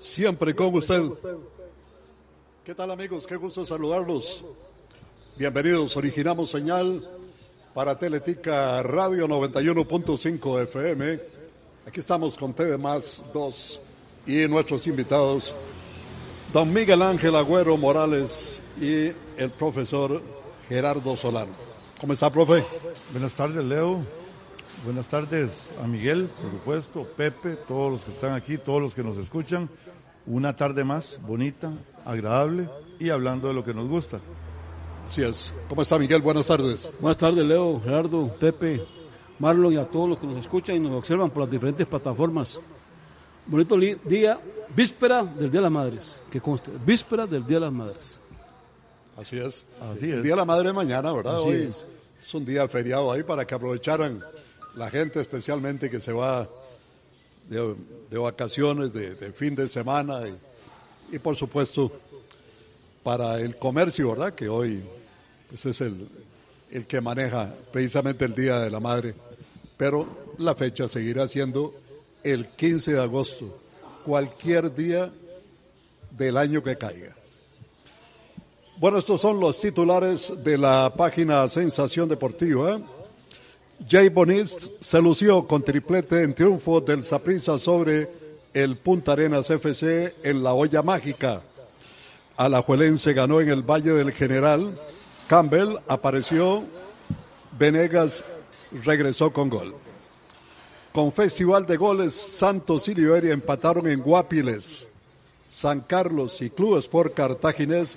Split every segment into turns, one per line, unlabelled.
siempre con usted. ¿Qué tal amigos? Qué gusto saludarlos. Bienvenidos, originamos señal para Teletica Radio 91.5 FM. Aquí estamos con TV Más 2 y nuestros invitados, don Miguel Ángel Agüero Morales y el profesor Gerardo Solano. ¿Cómo está, profe?
Buenas tardes, Leo. Buenas tardes a Miguel, por supuesto, Pepe, todos los que están aquí, todos los que nos escuchan. Una tarde más bonita, agradable y hablando de lo que nos gusta.
Así es. ¿Cómo está Miguel? Buenas tardes.
Buenas tardes, Leo, Gerardo, Pepe, Marlon y a todos los que nos escuchan y nos observan por las diferentes plataformas. Bonito día, víspera del Día de las Madres, que conste, víspera del Día de las Madres.
Así es. Así es. El Día de la Madre mañana, ¿verdad? Hoy es. es un día feriado ahí para que aprovecharan la gente especialmente que se va de, vacaciones, de, fin de semana y, por supuesto para el comercio, ¿verdad? Que hoy pues es el, el que maneja precisamente el Día de la Madre, pero la fecha seguirá siendo el 15 de agosto, cualquier día del año que caiga. Bueno, estos son los titulares de la página Sensación Deportiva. Jay Bonis se lució con triplete en triunfo del Saprissa sobre el Punta Arenas FC en la olla mágica. Alajuelense ganó en el Valle del General. Campbell apareció. Venegas regresó con gol. Con festival de goles, Santos y Liberia empataron en Guapiles. San Carlos y Club Sport Cartaginés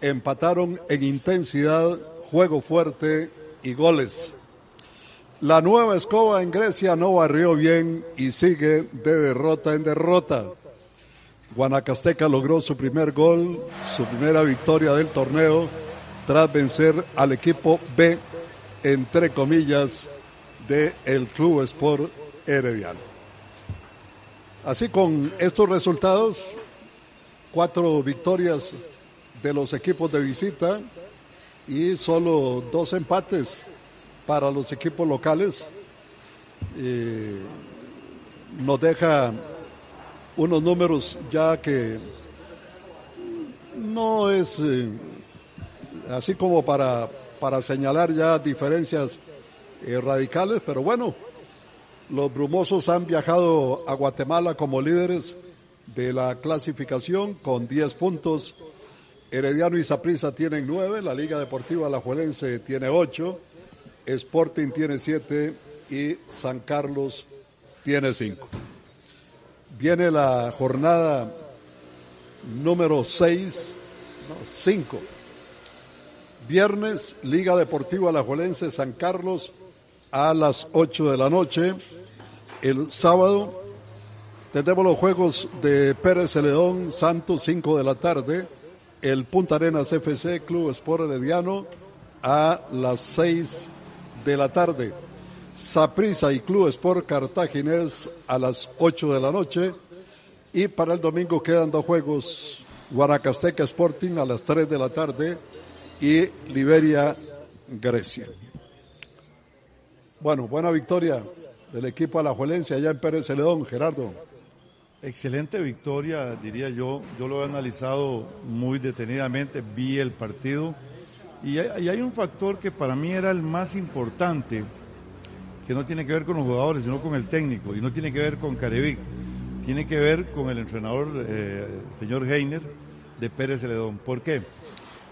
empataron en intensidad, juego fuerte y goles. La nueva escoba en Grecia no barrió bien y sigue de derrota en derrota. Guanacasteca logró su primer gol, su primera victoria del torneo, tras vencer al equipo B, entre comillas, de el Club Sport Herediano. Así con estos resultados, cuatro victorias de los equipos de visita y solo dos empates para los equipos locales. nos deja unos números ya que no es eh, así como para, para señalar ya diferencias eh, radicales, pero bueno, los brumosos han viajado a Guatemala como líderes de la clasificación con 10 puntos. Herediano y Saprissa tienen 9, la Liga Deportiva Alajuelense tiene 8 Sporting tiene siete y San Carlos tiene cinco. Viene la jornada número seis, no, cinco. Viernes, Liga Deportiva Alajuelense San Carlos a las ocho de la noche. El sábado tenemos los juegos de Pérez Celedón, Santos, cinco de la tarde. El Punta Arenas FC Club Sport Herediano a las seis de la tarde. Saprisa y Club Sport Cartaginés a las 8 de la noche. Y para el domingo quedan dos juegos. Guanacasteca Sporting a las 3 de la tarde y Liberia Grecia. Bueno, buena victoria del equipo alajuelense allá en Pérez Celedón, Gerardo.
Excelente victoria, diría yo. Yo lo he analizado muy detenidamente, vi el partido y hay, un factor que para mí era el más importante, que no tiene que ver con los jugadores, sino con el técnico, y no tiene que ver con Carevic, tiene que ver con el entrenador, eh, señor Heiner, de Pérez Celedón. ¿Por qué?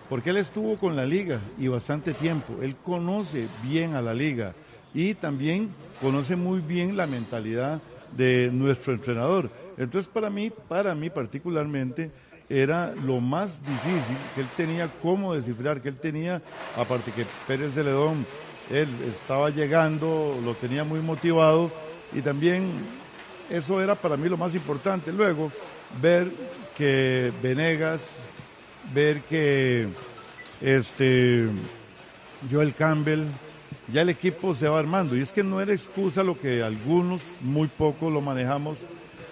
Porque él estuvo con la liga y bastante tiempo, él conoce bien a la liga y también conoce muy bien la mentalidad de nuestro entrenador. Entonces para mí, para mí particularmente, era lo más difícil, que él tenía cómo descifrar, que él tenía, aparte que Pérez Celedón, él estaba llegando, lo tenía muy motivado y también eso era para mí lo más importante. Luego, ver que Venegas, ver que este Joel Campbell, ya el equipo se va armando. Y es que no era excusa lo que algunos, muy poco lo manejamos,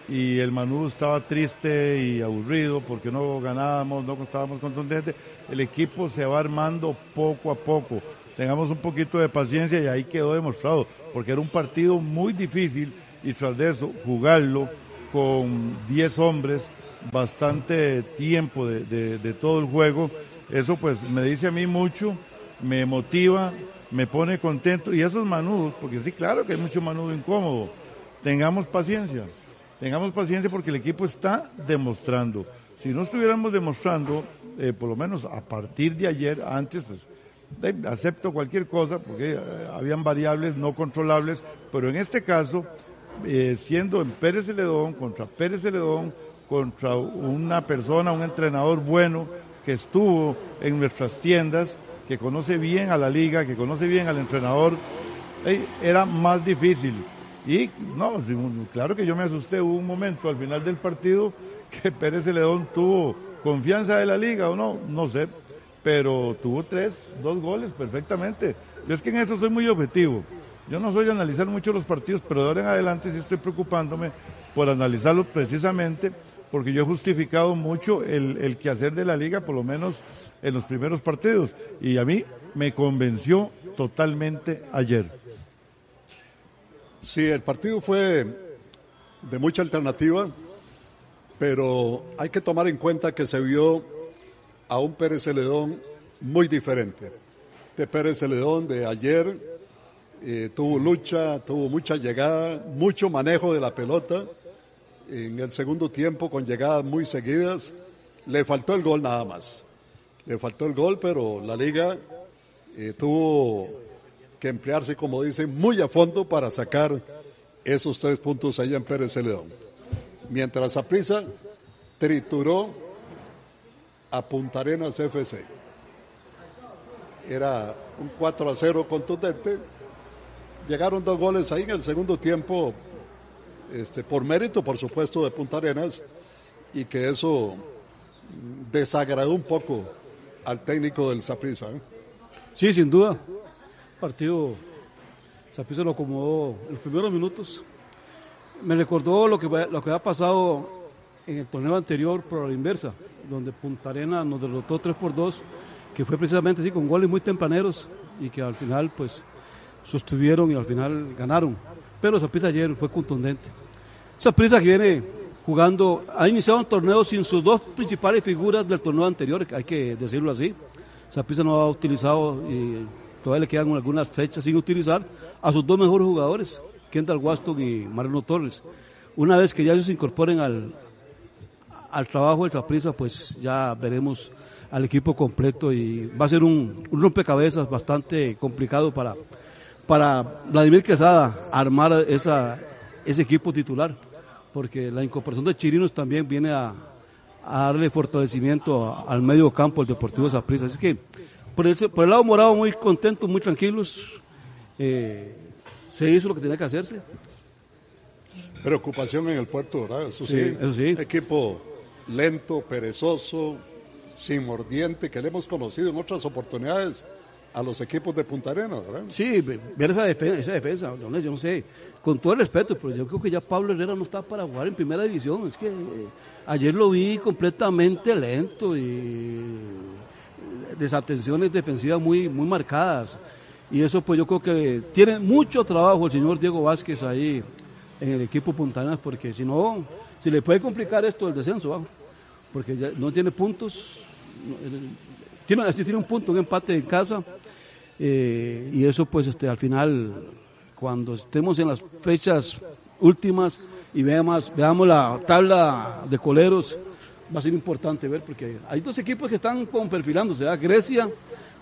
y el Manú estaba triste y aburrido porque no ganábamos, no estábamos contundentes. El equipo se va armando poco a poco. Tengamos un poquito de paciencia y ahí quedó demostrado, porque era un partido muy difícil y tras de eso jugarlo con 10 hombres bastante tiempo de, todo el juego. Eso pues me dice a mí mucho, me motiva, me pone contento. Y esos manudos, porque sí, claro que hay mucho manudo incómodo. Tengamos paciencia, tengamos paciencia porque el equipo está demostrando. Si no estuviéramos demostrando, eh, por lo menos a partir de ayer, antes, pues acepto cualquier cosa porque eh, habían variables no controlables, pero en este caso, eh, siendo en Pérez Celedón contra Pérez Celedón, contra una persona, un entrenador bueno que estuvo en nuestras tiendas, que conoce bien a la liga, que conoce bien al entrenador, era más difícil. Y no, claro que yo me asusté, hubo un momento al final del partido que Pérez Celedón tuvo confianza de la liga o no, no sé, pero tuvo tres, dos goles perfectamente. Yo es que en eso soy muy objetivo. Yo no soy de analizar mucho los partidos, pero de ahora en adelante sí estoy preocupándome por analizarlos precisamente porque yo he justificado mucho el, el quehacer de la liga, por lo menos en los primeros partidos, y a mí me convenció totalmente ayer.
Sí, el partido fue de mucha alternativa, pero hay que tomar en cuenta que se vio a un Pérez Celedón muy diferente. De Pérez Celedón de ayer eh, tuvo lucha, tuvo mucha llegada, mucho manejo de la pelota en el segundo tiempo con llegadas muy seguidas. Le faltó el gol nada más. Le faltó el gol, pero la liga eh, tuvo que emplearse, como dicen, muy a fondo para sacar esos tres puntos allá en Pérez Celedón. Mientras Aprisa trituró a Punta Arenas FC. Era un 4 a 0 contundente. Llegaron dos goles ahí en el segundo tiempo este, por mérito, por supuesto, de Punta Arenas, y que eso desagradó un poco al técnico del Saprissa. ¿eh?
Sí, sin duda. Partido Saprissa lo acomodó en los primeros minutos. Me recordó lo que, lo que había pasado en el torneo anterior por la inversa, donde Punta Arenas nos derrotó 3 por 2, que fue precisamente así, con goles muy tempraneros y que al final pues sostuvieron y al final ganaron pero Saprissa ayer fue contundente. Saprissa que viene jugando, ha iniciado un torneo sin sus dos principales figuras del torneo anterior, hay que decirlo así. Saprissa no ha utilizado, y todavía le quedan algunas fechas sin utilizar, a sus dos mejores jugadores, Kendall Waston y Mariano Torres. Una vez que ya ellos se incorporen al, al trabajo del Saprissa, pues ya veremos al equipo completo y va a ser un rompecabezas bastante complicado para, para Vladimir Quesada armar esa, ese equipo titular, porque la incorporación de Chirinos también viene a, darle fortalecimiento al medio campo del Deportivo Zaprisa. Así que por el, por el lado morado muy contentos, muy tranquilos. Eh, se hizo lo que tenía que hacerse.
Preocupación en el puerto, ¿verdad? Eso sí, eso sí. Equipo lento, perezoso, sin mordiente, que le hemos conocido en otras oportunidades a los equipos de Punta Arenas, ¿verdad?
Sí, ver esa defensa, esa defensa, yo no sé, con todo el respeto, pero yo creo que ya Pablo Herrera no está para jugar en primera división, es que eh, ayer lo vi completamente lento y desatenciones defensivas muy, muy marcadas, y eso pues yo creo que tiene mucho trabajo el señor Diego Vázquez ahí en el equipo Punta Arenas, porque si no, si le puede complicar esto el descenso, porque no tiene puntos, tiene, tiene un punto, un empate en casa, eh, y eso pues este, al final, cuando estemos en las fechas últimas y veamos, veamos la tabla de coleros, va a ser importante ver, porque hay dos equipos que están perfilándose, Grecia,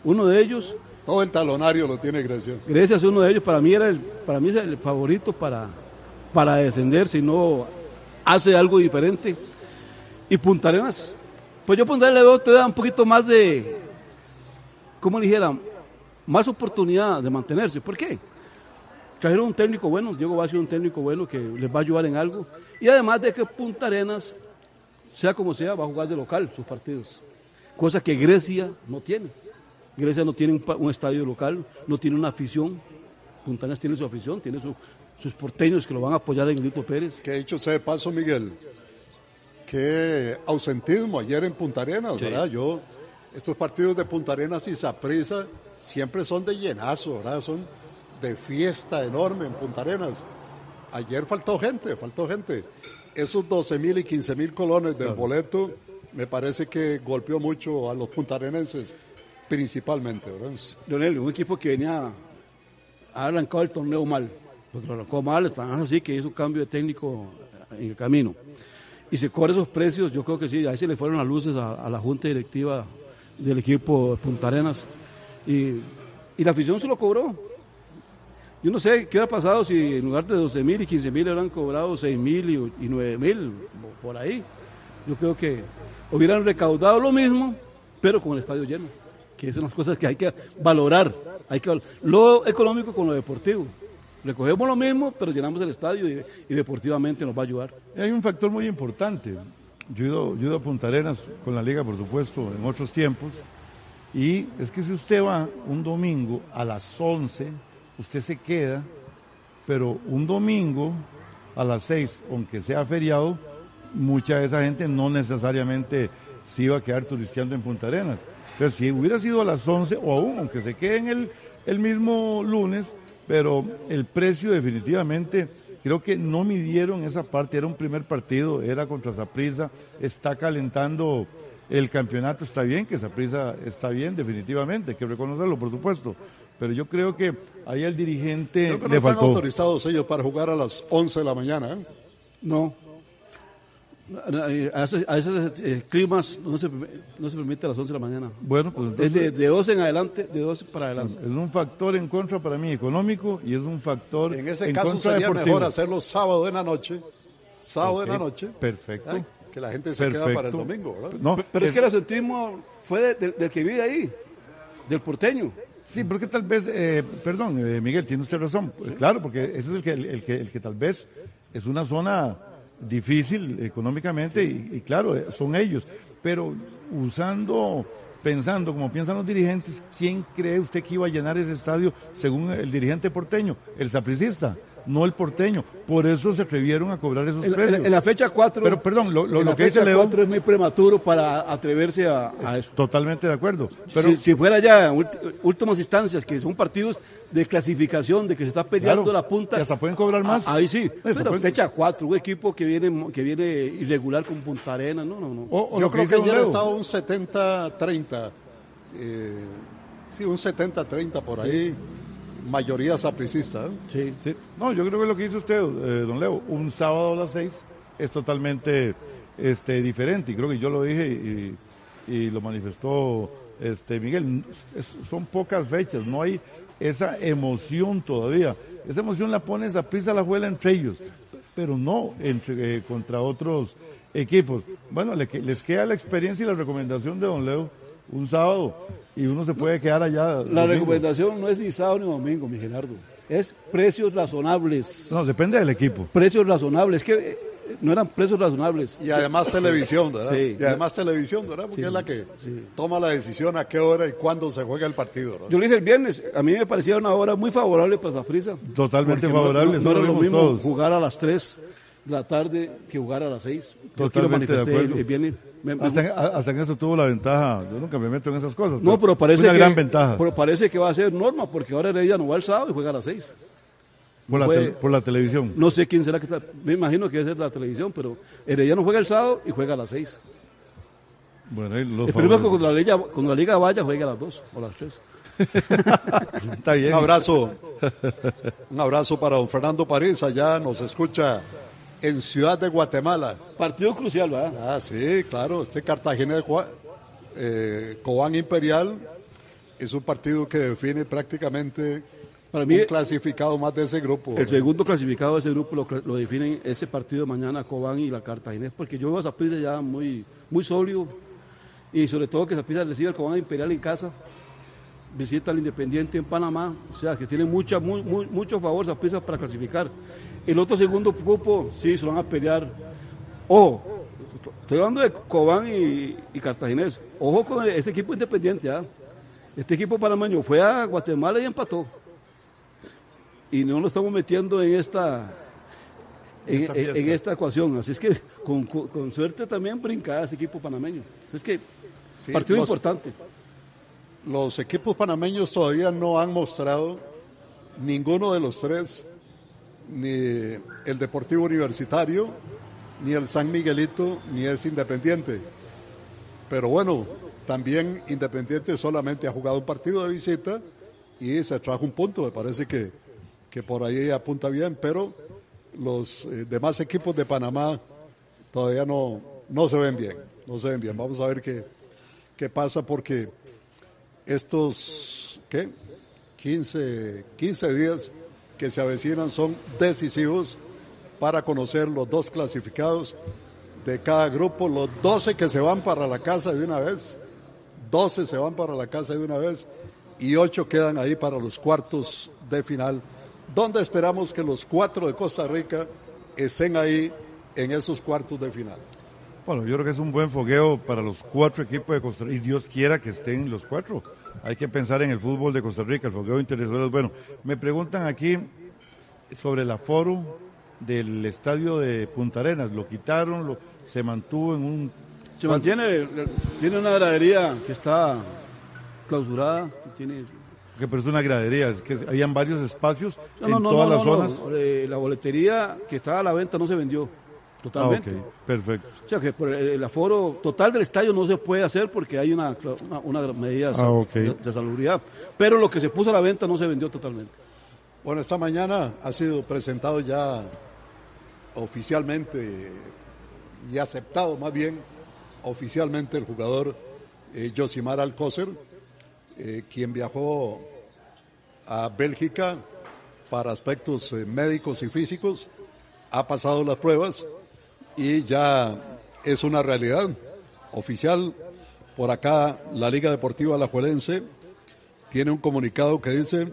uno de ellos.
Todo el talonario lo tiene Grecia.
Grecia es uno de ellos, para mí era el, para mí es el favorito para, para descender, si no hace algo diferente. Y Punta Arenas, pues yo Punta Arenas le veo te da un poquito más de, ¿cómo le dijera? Más oportunidad de mantenerse. ¿Por qué? Trajeron un técnico bueno, Diego va a ser un técnico bueno que les va a ayudar en algo. Y además de que Punta Arenas, sea como sea, va a jugar de local sus partidos. Cosa que Grecia no tiene. Grecia no tiene un, estadio local, no tiene una afición. Punta Arenas tiene su afición, tiene sus porteños que lo van a apoyar en Grito Pérez.
Que dicho sea de paso, Miguel, qué ausentismo ayer en Punta Arenas, ¿verdad? Yo, estos partidos de Punta Arenas y Saprisa siempre son de llenazo, ¿verdad? Son de fiesta enorme en Punta Arenas. Ayer faltó gente, faltó gente. Esos 12 mil y 15 mil colones del boleto me parece que golpeó mucho a los puntarenenses principalmente. ¿verdad?
Leonel, un equipo que venía ha arrancado el torneo mal, porque lo arrancó mal, tan así que hizo un cambio de técnico en el camino. Y se cobra esos precios, yo creo que sí, ahí se le fueron las luces a, la junta directiva del equipo de Punta Arenas. Y, y la afición se lo cobró. Yo no sé qué hubiera pasado si en lugar de 12 mil y 15 mil hubieran cobrado 6 mil y, y 9 mil, por ahí. Yo creo que hubieran recaudado lo mismo, pero con el estadio lleno, que son las cosas que hay que valorar. Hay que lo económico con lo deportivo. Recogemos lo mismo, pero llenamos el estadio y, deportivamente nos va a ayudar.
Hay un factor muy importante. Yo he, ido, a Punta Arenas con la liga, por supuesto, en otros tiempos. Y es que si usted va un domingo a las 11, usted se queda, pero un domingo a las 6, aunque sea feriado, mucha de esa gente no necesariamente se iba a quedar turisteando en Punta Arenas. Pero si hubiera sido a las 11 o aún, aunque se quede en el, el mismo lunes, pero el precio definitivamente, creo que no midieron esa parte, era un primer partido, era contra Zaprisa, está calentando el campeonato, está bien que Zaprisa está bien, definitivamente, hay que reconocerlo, por supuesto, pero yo creo que ahí el dirigente
creo que no le están autorizados ellos para jugar a las 11 de la mañana. ¿eh?
No, a esos, eh, climas no se, no se permite a las 11 de la mañana.
Bueno, pues
es de, de 12 en adelante, de 12 para adelante.
Es un factor en contra para mí económico y es un factor
en ese caso sería mejor hacerlo sábado en la noche, sábado en la noche.
Perfecto.
que la gente se queda para el domingo, ¿verdad?
No, pero es, que el asentismo fue del que vive ahí, del porteño.
Sí, porque tal vez, eh, perdón, eh, Miguel, tiene usted razón. Claro, porque ese es el que, el, que, el que tal vez es una zona difícil económicamente y, claro, eh, son ellos, pero usando, pensando como piensan los dirigentes, ¿quién cree usted que iba a llenar ese estadio según el dirigente porteño? El sapricista no el porteño. Por eso se atrevieron a cobrar esos precios.
En, la fecha 4.
Pero perdón, lo, que dice León.
es muy prematuro para atreverse a, eso.
Totalmente de acuerdo.
Pero, si, fuera ya últimas instancias, que son partidos de clasificación, de que se está peleando la punta.
Y hasta pueden cobrar más.
ahí sí. Pero fecha 4, un equipo que viene, que viene irregular con Punta Arena. No, no, no.
Yo creo que ayer estaba un 70-30. Eh, sí, un 70-30 por ahí mayoría sapricista. ¿eh?
Sí, sí. No, yo creo que lo que dice usted, eh, don Leo, un sábado a las seis es totalmente este, diferente. Y creo que yo lo dije y, lo manifestó este, Miguel. son pocas fechas, no hay esa emoción todavía. Esa emoción la pone esa prisa la juega entre ellos, pero no entre, eh, contra otros equipos. Bueno, les queda la experiencia y la recomendación de don Leo un sábado y uno se puede quedar allá.
La recomendación no es ni sábado ni domingo, mi Gerardo. Es precios razonables.
No, depende del equipo.
Precios razonables. que eh, no eran precios razonables.
Y además televisión, ¿verdad? Sí. Y además televisión, ¿verdad? Porque es la que toma la decisión a qué hora y cuándo se juega el partido.
Yo lo dije el viernes, a mí me parecía una hora muy favorable para Zafrisa.
Totalmente favorable.
No, era lo mismo jugar a las 3 de la tarde que jugar a las 6.
Totalmente de acuerdo. El, viernes hasta, en, eso tuvo la ventaja. Yo nunca me meto en esas cosas.
No, pero parece,
que, gran ventaja.
pero parece que va a ser norma, porque ahora Heredia no va el sábado y juega a las seis.
Por, la, por la televisión.
No sé quién será que está. Me imagino que debe ser la televisión, pero Heredia no juega el sábado y juega a las seis.
Bueno, los
Esperemos que cuando la, liga, cuando la liga vaya juegue a las dos o a las tres.
Está bien. Un abrazo. Un abrazo para don Fernando París, allá nos escucha en Ciudad de Guatemala.
Partido crucial, ¿verdad?
Ah, sí, claro. Este Cartagena de eh, Cobán Imperial es un partido que define prácticamente Para mí, un clasificado más de ese grupo.
El segundo clasificado de ese grupo lo, lo definen ese partido de mañana Cobán y la Cartagena, porque yo veo a Zaprisa ya muy, muy sólido y sobre todo que Zaprisa recibe el Cobán Imperial en casa visita al Independiente en Panamá, o sea que tiene mucha, muy, mucho favor Zaprisa para clasificar. El otro segundo grupo, sí, se van a pelear. Ojo, estoy hablando de Cobán y, y Cartaginés. Ojo con este equipo independiente. ¿ah? Este equipo panameño fue a Guatemala y empató. Y no lo estamos metiendo en esta en esta, ecuación. Así es que con, suerte también brinca ese equipo panameño. Así es que partido importante.
Los equipos panameños todavía no han mostrado ninguno de los tres ni el Deportivo Universitario, ni el San Miguelito, ni es Independiente. Pero bueno, también Independiente solamente ha jugado un partido de visita y se trajo un punto. Me parece que, que por ahí apunta bien, pero los eh, demás equipos de Panamá todavía no, no se ven bien. No se ven bien. Vamos a ver qué, qué pasa porque estos ¿qué? 15, 15 días que se avecinan son decisivos para conocer los dos clasificados de cada grupo, los 12 que se van para la casa de una vez, 12 se van para la casa de una vez y 8 quedan ahí para los cuartos de final, donde esperamos que los cuatro de Costa Rica estén ahí en esos cuartos de final.
Bueno, yo creo que es un buen fogueo para los cuatro equipos de Costa Rica y Dios quiera que estén los cuatro. Hay que pensar en el fútbol de Costa Rica, el fogueo internacional es bueno. Me preguntan aquí sobre el aforo del estadio de Punta Arenas. Lo quitaron, lo, se mantuvo en un...
Se mantiene, tiene una gradería que está clausurada, tiene
que pero es una gradería, es que habían varios espacios en todas las zonas.
Eh, la boletería que estaba a la venta no se vendió totalmente.
Ah, perfecto.
O sea que por el, aforo total del estadio no se puede hacer porque hay una, una, medida
ah,
de, salubridad. Pero lo que se puso a la venta no se vendió totalmente.
Bueno, esta mañana ha sido presentado ya oficialmente y aceptado más bien oficialmente el jugador eh, Josimar Alcócer, eh, quien viajó a Bélgica para aspectos eh, médicos y físicos, ha pasado las pruebas y ya es una realidad oficial. Por acá la Liga Deportiva Alajuelense tiene un comunicado que dice,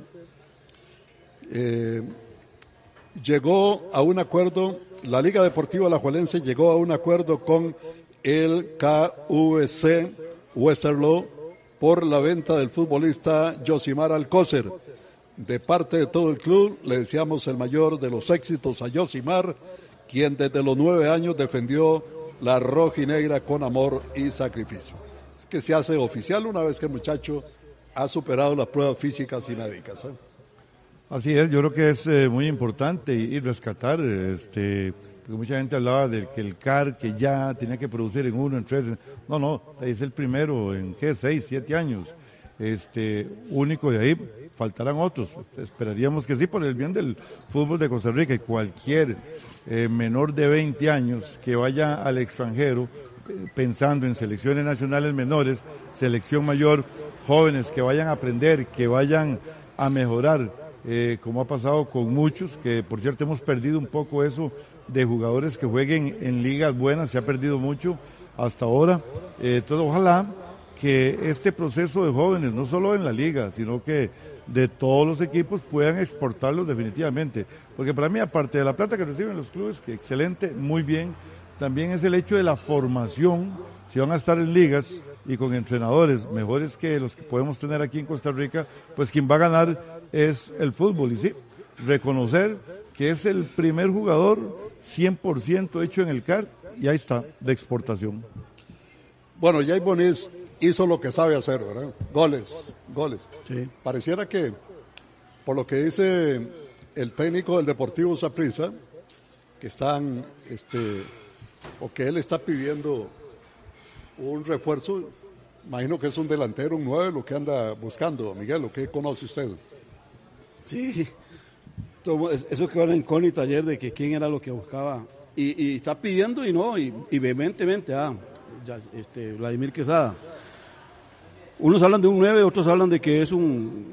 llegó a un acuerdo la Liga Deportiva Alajuelense llegó a un acuerdo con el KVC Westerlo por la venta del futbolista Josimar Alcócer. De parte de todo el club, le deseamos el mayor de los éxitos a Josimar, quien desde los nueve años defendió la roja y negra con amor y sacrificio. Es que se hace oficial una vez que el muchacho ha superado las pruebas físicas y médicas. ¿eh?
Así es, yo creo que es eh, muy importante y, rescatar, este, porque mucha gente hablaba del que el CAR que ya tenía que producir en uno, en tres, no, no, es el primero en qué, seis, siete años, este, único de ahí, faltarán otros, esperaríamos que sí, por el bien del fútbol de Costa Rica y cualquier eh, menor de 20 años que vaya al extranjero pensando en selecciones nacionales menores, selección mayor, jóvenes que vayan a aprender, que vayan a mejorar eh, como ha pasado con muchos, que por cierto hemos perdido un poco eso de jugadores que jueguen en ligas buenas, se ha perdido mucho hasta ahora. Eh, entonces, ojalá que este proceso de jóvenes, no solo en la liga, sino que de todos los equipos puedan exportarlos definitivamente. Porque para mí, aparte de la plata que reciben los clubes, que excelente, muy bien, también es el hecho de la formación, si van a estar en ligas y con entrenadores mejores que los que podemos tener aquí en Costa Rica, pues quien va a ganar es el fútbol. Y sí, reconocer que es el primer jugador 100% hecho en el CAR y ahí está, de exportación.
Bueno, Jay Bonis hizo lo que sabe hacer, ¿verdad? Goles, goles.
Sí.
Pareciera que, por lo que dice el técnico del Deportivo Saprissa, que están, este, o que él está pidiendo un refuerzo, imagino que es un delantero, un nueve, lo que anda buscando, Miguel, lo que conoce usted.
Sí, eso quedó en incógnito ayer de que quién era lo que buscaba. Y, está pidiendo y no, y, vehementemente, ah, este, Vladimir Quesada. Unos hablan de un 9, otros hablan de que es un,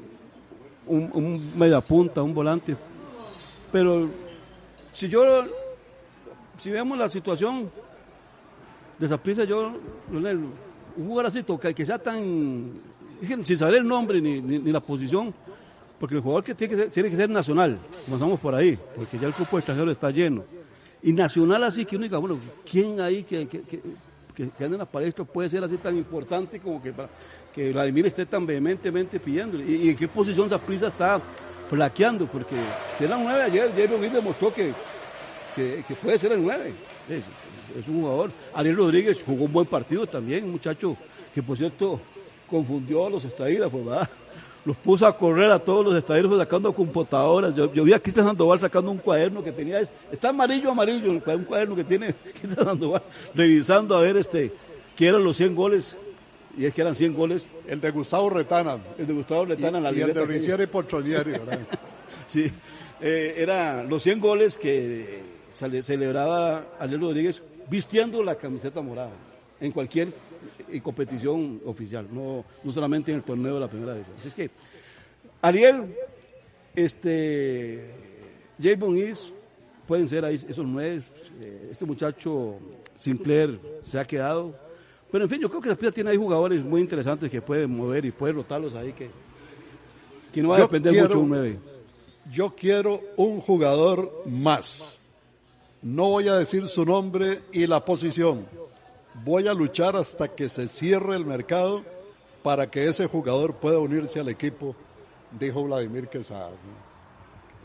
un, un mediapunta, un volante. Pero si yo, si vemos la situación de yo, un jugador así, que, que sea tan, sin saber el nombre ni, ni la posición, porque el jugador que tiene que ser, tiene que ser nacional, comenzamos por ahí, porque ya el grupo extranjero está lleno. Y nacional así que uno diga, bueno, ¿quién ahí que, que anda en la palestra puede ser así tan importante como que, que Vladimir esté tan vehementemente pidiendo? ¿Y, en qué posición prisa está flaqueando? Porque de la 9 ayer, Jerry demostró que, que, puede ser el 9. Es, un jugador. Ariel Rodríguez jugó un buen partido también, un muchacho que por cierto confundió a los estadistas, ¿verdad? Los puso a correr a todos los estadios sacando computadoras. Yo, vi a Cristian Sandoval sacando un cuaderno que tenía, está amarillo, amarillo, un cuaderno que tiene Cristian Sandoval, revisando a ver este, qué eran los 100 goles. Y es que eran 100 goles.
El de Gustavo Retana.
El de Gustavo Retana.
Y,
la
y el de Ricieri Porcholieri, ¿verdad?
sí, eh, eran los 100 goles que celebraba Ariel Rodríguez vistiendo la camiseta morada en cualquier eh, competición oficial, no, no solamente en el torneo de la primera división. Así es que, Ariel, este, Javon Is, pueden ser ahí esos nueve, eh, este muchacho Sinclair se ha quedado, pero en fin, yo creo que Zaprisa tiene ahí jugadores muy interesantes que pueden mover y pueden rotarlos ahí, que, que no va a depender mucho un nueve.
Yo quiero un jugador más. No voy a decir su nombre y la posición voy a luchar hasta que se cierre el mercado para que ese jugador pueda unirse al equipo, dijo Vladimir Quesada.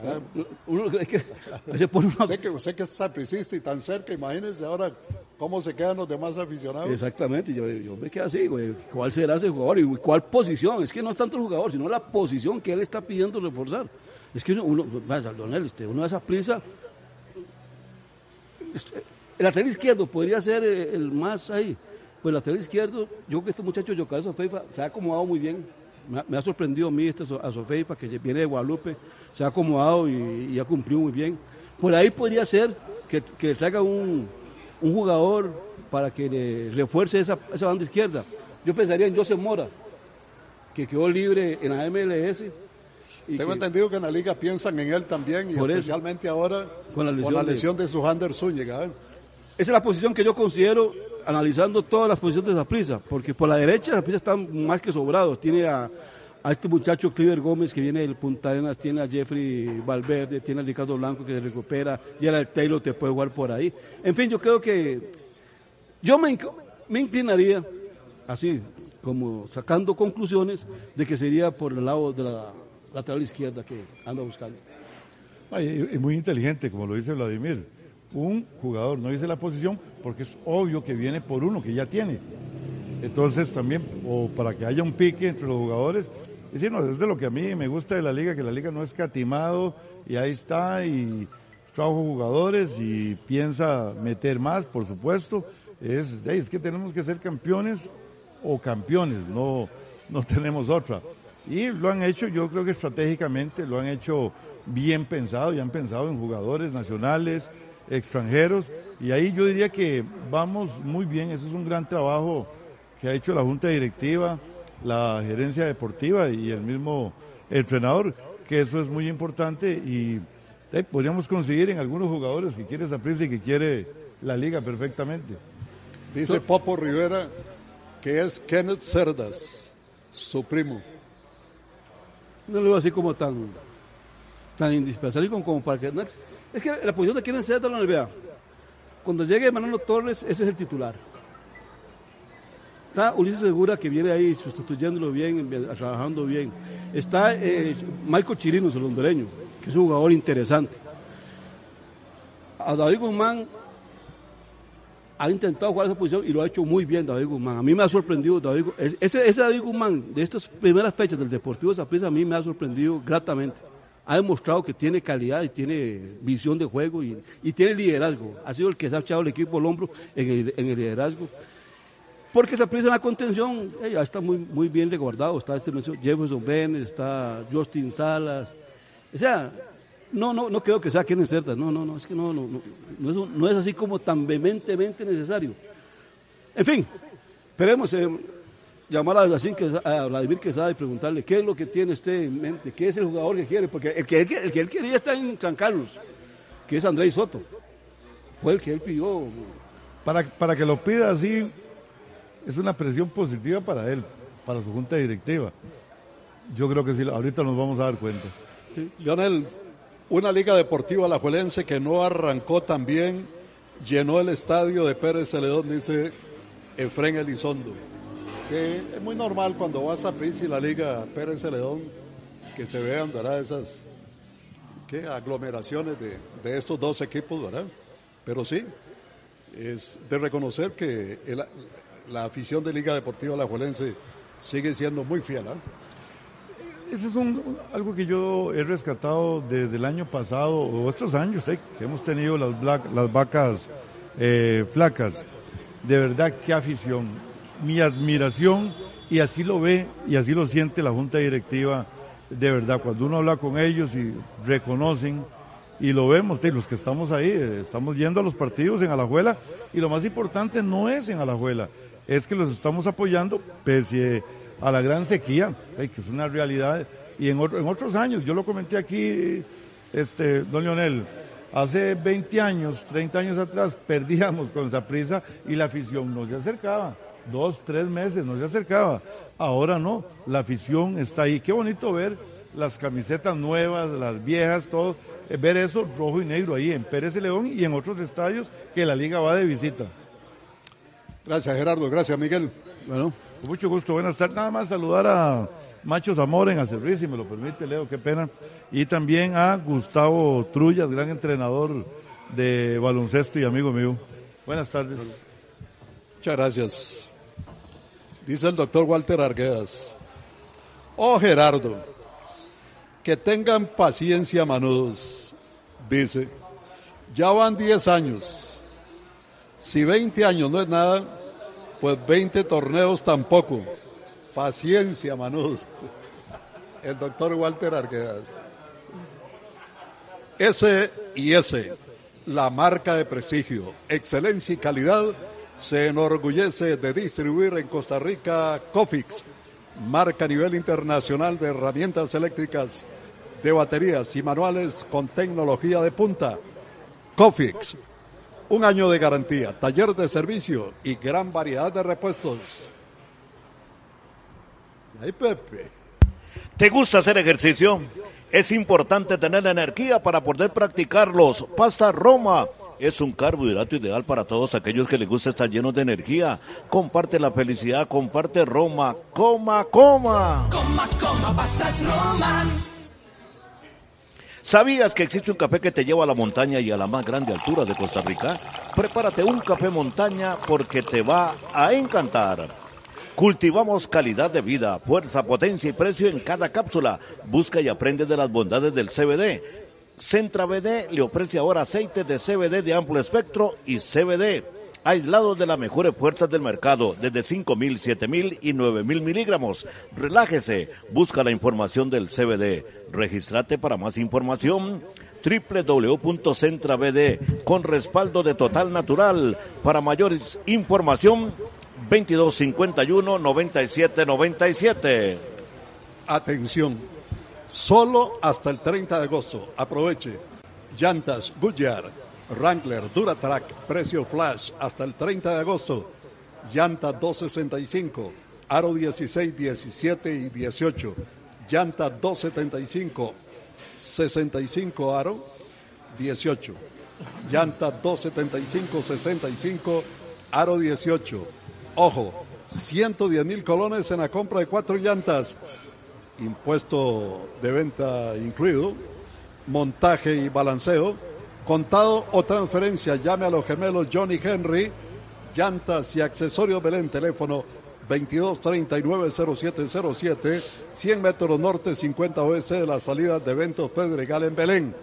Ah, uno, es que, sé
que usted que es sapricista y tan cerca, imagínense ahora cómo se quedan los demás aficionados.
Exactamente, yo, me quedo así, güey. ¿Cuál será ese jugador y cuál posición? Es que no es tanto el jugador, sino la posición que él está pidiendo reforzar. Es que uno, uno, este, uno de esa prisa este, el lateral izquierdo podría ser eh, el más ahí. Pues el lateral izquierdo, yo creo que este muchacho Yocal Sofeifa se ha acomodado muy bien. Me ha, sorprendido a mí este a Sofeifa, que viene de Guadalupe, se ha acomodado y, ha cumplido muy bien. Por ahí podría ser que, que salga un, jugador para que le refuerce esa, banda izquierda. Yo pensaría en José Mora, que quedó libre en la MLS.
Tengo entendido que en la liga piensan en él también, y especialmente ahora con la lesión, de, su Hander Zúñiga. ¿eh?
Esa es la posición que yo considero, analizando todas las posiciones de la prisa, porque por la derecha la prisa están más que sobrados. Tiene a, este muchacho Cliver Gómez que viene del Punta Arenas, tiene a Jeffrey Valverde, tiene a Ricardo Blanco que se recupera, el Taylor te puede jugar por ahí. En fin, yo creo que yo me, me inclinaría, así, como sacando conclusiones, de que sería por el lado de la lateral izquierda que anda buscando.
es muy inteligente, como lo dice Vladimir un jugador, no dice la posición, porque es obvio que viene por uno que ya tiene. Entonces también, o para que haya un pique entre los jugadores, es decir, no, es de lo que a mí me gusta de la liga, que la liga no es catimado y ahí está y trabajo jugadores y piensa meter más, por supuesto. Es, es que tenemos que ser campeones o campeones, no, no tenemos otra. Y lo han hecho, yo creo que estratégicamente lo han hecho bien pensado y han pensado en jugadores nacionales, extranjeros. Y ahí yo diría que vamos muy bien, eso es un gran trabajo que ha hecho la Junta Directiva, la gerencia deportiva y el mismo entrenador, que eso es muy importante y eh, podríamos conseguir en algunos jugadores que quiere esa prisa y que quiere la liga perfectamente.
Dice Popo Rivera que es Kenneth Cerdas, su primo.
No lo veo así como tan, tan indispensable como, para que... Es que la posición de quién es de la NBA. Cuando llegue Manolo Torres, ese es el titular. Está Ulises Segura que viene ahí sustituyéndolo bien, trabajando bien. Está eh, Michael Chirinos, el hondureño, que es un jugador interesante. A David Guzmán ha intentado jugar esa posición y lo ha hecho muy bien David Guzmán. A mí me ha sorprendido David ese, ese David Guzmán de estas primeras fechas del Deportivo Zaprisa a mí me ha sorprendido gratamente ha demostrado que tiene calidad y tiene visión de juego y, tiene liderazgo. Ha sido el que se ha echado el equipo al hombro en el, liderazgo. Porque esa prisa en la contención ya está muy, muy bien resguardado. Está este Jefferson Bennett, está Justin Salas. O sea, no, no, no creo que sea quien cerdas. No, no, no, es que no, no, no, no, es, así como tan vehementemente necesario. En fin, esperemos. Llamar a, a Vladimir Quesada y preguntarle qué es lo que tiene usted en mente, qué es el jugador que quiere, porque el que, el que, él quería está en San Carlos, que es Andrés Soto. Fue el que él pidió.
Para, para que lo pida así, es una presión positiva para él, para su junta directiva. Yo creo que sí, ahorita nos vamos a dar cuenta.
Lionel, una liga deportiva alajuelense que no arrancó tan bien, llenó el estadio de Pérez Celedón, dice Efren Elizondo que es muy normal cuando vas a Prince y la Liga Pérez Celedón que se vean ¿verdad? esas ¿qué? aglomeraciones de, estos dos equipos, ¿verdad? Pero sí, es de reconocer que la afición de Liga Deportiva La Alajuelense sigue siendo muy fiel. ¿ah?
ese es un, algo que yo he rescatado desde el año pasado o estos años eh, que hemos tenido las, las vacas eh, flacas. De verdad, qué afición. Mi admiración y así lo ve y así lo siente la Junta Directiva. De verdad, cuando uno habla con ellos y reconocen y lo vemos, los que estamos ahí, eh, estamos yendo a los partidos en Alajuela y lo más importante no es en Alajuela, es que los estamos apoyando pese a la gran sequía, que es una realidad. Y en, en otros años, yo lo comenté aquí, este, don Leonel, hace 20 años, 30 años atrás, perdíamos con esa prisa y la afición no se acercaba. Dos, tres meses no se acercaba. Ahora no, la afición está ahí. Qué bonito ver las camisetas nuevas, las viejas, todo. Eh, ver eso rojo y negro ahí en Pérez y León y en otros estadios que la liga va de visita.
Gracias Gerardo, gracias Miguel.
Bueno, con mucho gusto, buenas tardes. Nada más saludar a Macho Zamora en Acerrí, si me lo permite, Leo, qué pena. Y también a Gustavo Trullas, gran entrenador de baloncesto y amigo mío. Buenas tardes.
Muchas gracias. Dice el doctor Walter Arguedas. Oh Gerardo, que tengan paciencia, manudos. Dice, ya van 10 años. Si 20 años no es nada, pues 20 torneos tampoco. Paciencia, manudos. El doctor Walter Arguedas. S y S, la marca de prestigio, excelencia y calidad, se enorgullece de distribuir en Costa Rica Cofix, marca a nivel internacional de herramientas eléctricas de baterías y manuales con tecnología de punta. Cofix, un año de garantía, taller de servicio y gran variedad de repuestos.
Ay, Pepe. ¿Te gusta hacer ejercicio? Es importante tener energía para poder practicarlos. Pasta Roma es un carbohidrato ideal para todos aquellos que les gusta estar llenos de energía. Comparte la felicidad, comparte Roma. Coma, coma. Coma, coma, pastas Roma. ¿Sabías que existe un café que te lleva a la montaña y a la más grande altura de Costa Rica? Prepárate un café montaña porque te va a encantar. Cultivamos calidad de vida, fuerza, potencia y precio en cada cápsula. Busca y aprende de las bondades del CBD. Centra BD le ofrece ahora aceite de CBD de amplio espectro y CBD aislados de las mejores fuerzas del mercado, desde 5.000, 7.000 y 9.000 miligramos. Relájese, busca la información del CBD. Regístrate para más información www.centrabd con respaldo de Total Natural. Para mayor información 2251 9797.
Atención, solo hasta el 30 de agosto. Aproveche. Llantas Goodyear Wrangler Duratrack, precio flash hasta el 30 de agosto. Llanta 265, aro 16, 17 y 18. Llanta 275, 65 aro 18. Llanta 275, 65, aro 18. Ojo, 110 mil colones en la compra de cuatro llantas. Impuesto de venta incluido, montaje y balanceo Contado o transferencia, llame a los gemelos Johnny Henry, llantas y accesorios Belén, teléfono 2239-0707, 100 metros norte, 50 oeste de la salida de eventos Pedregal en Belén.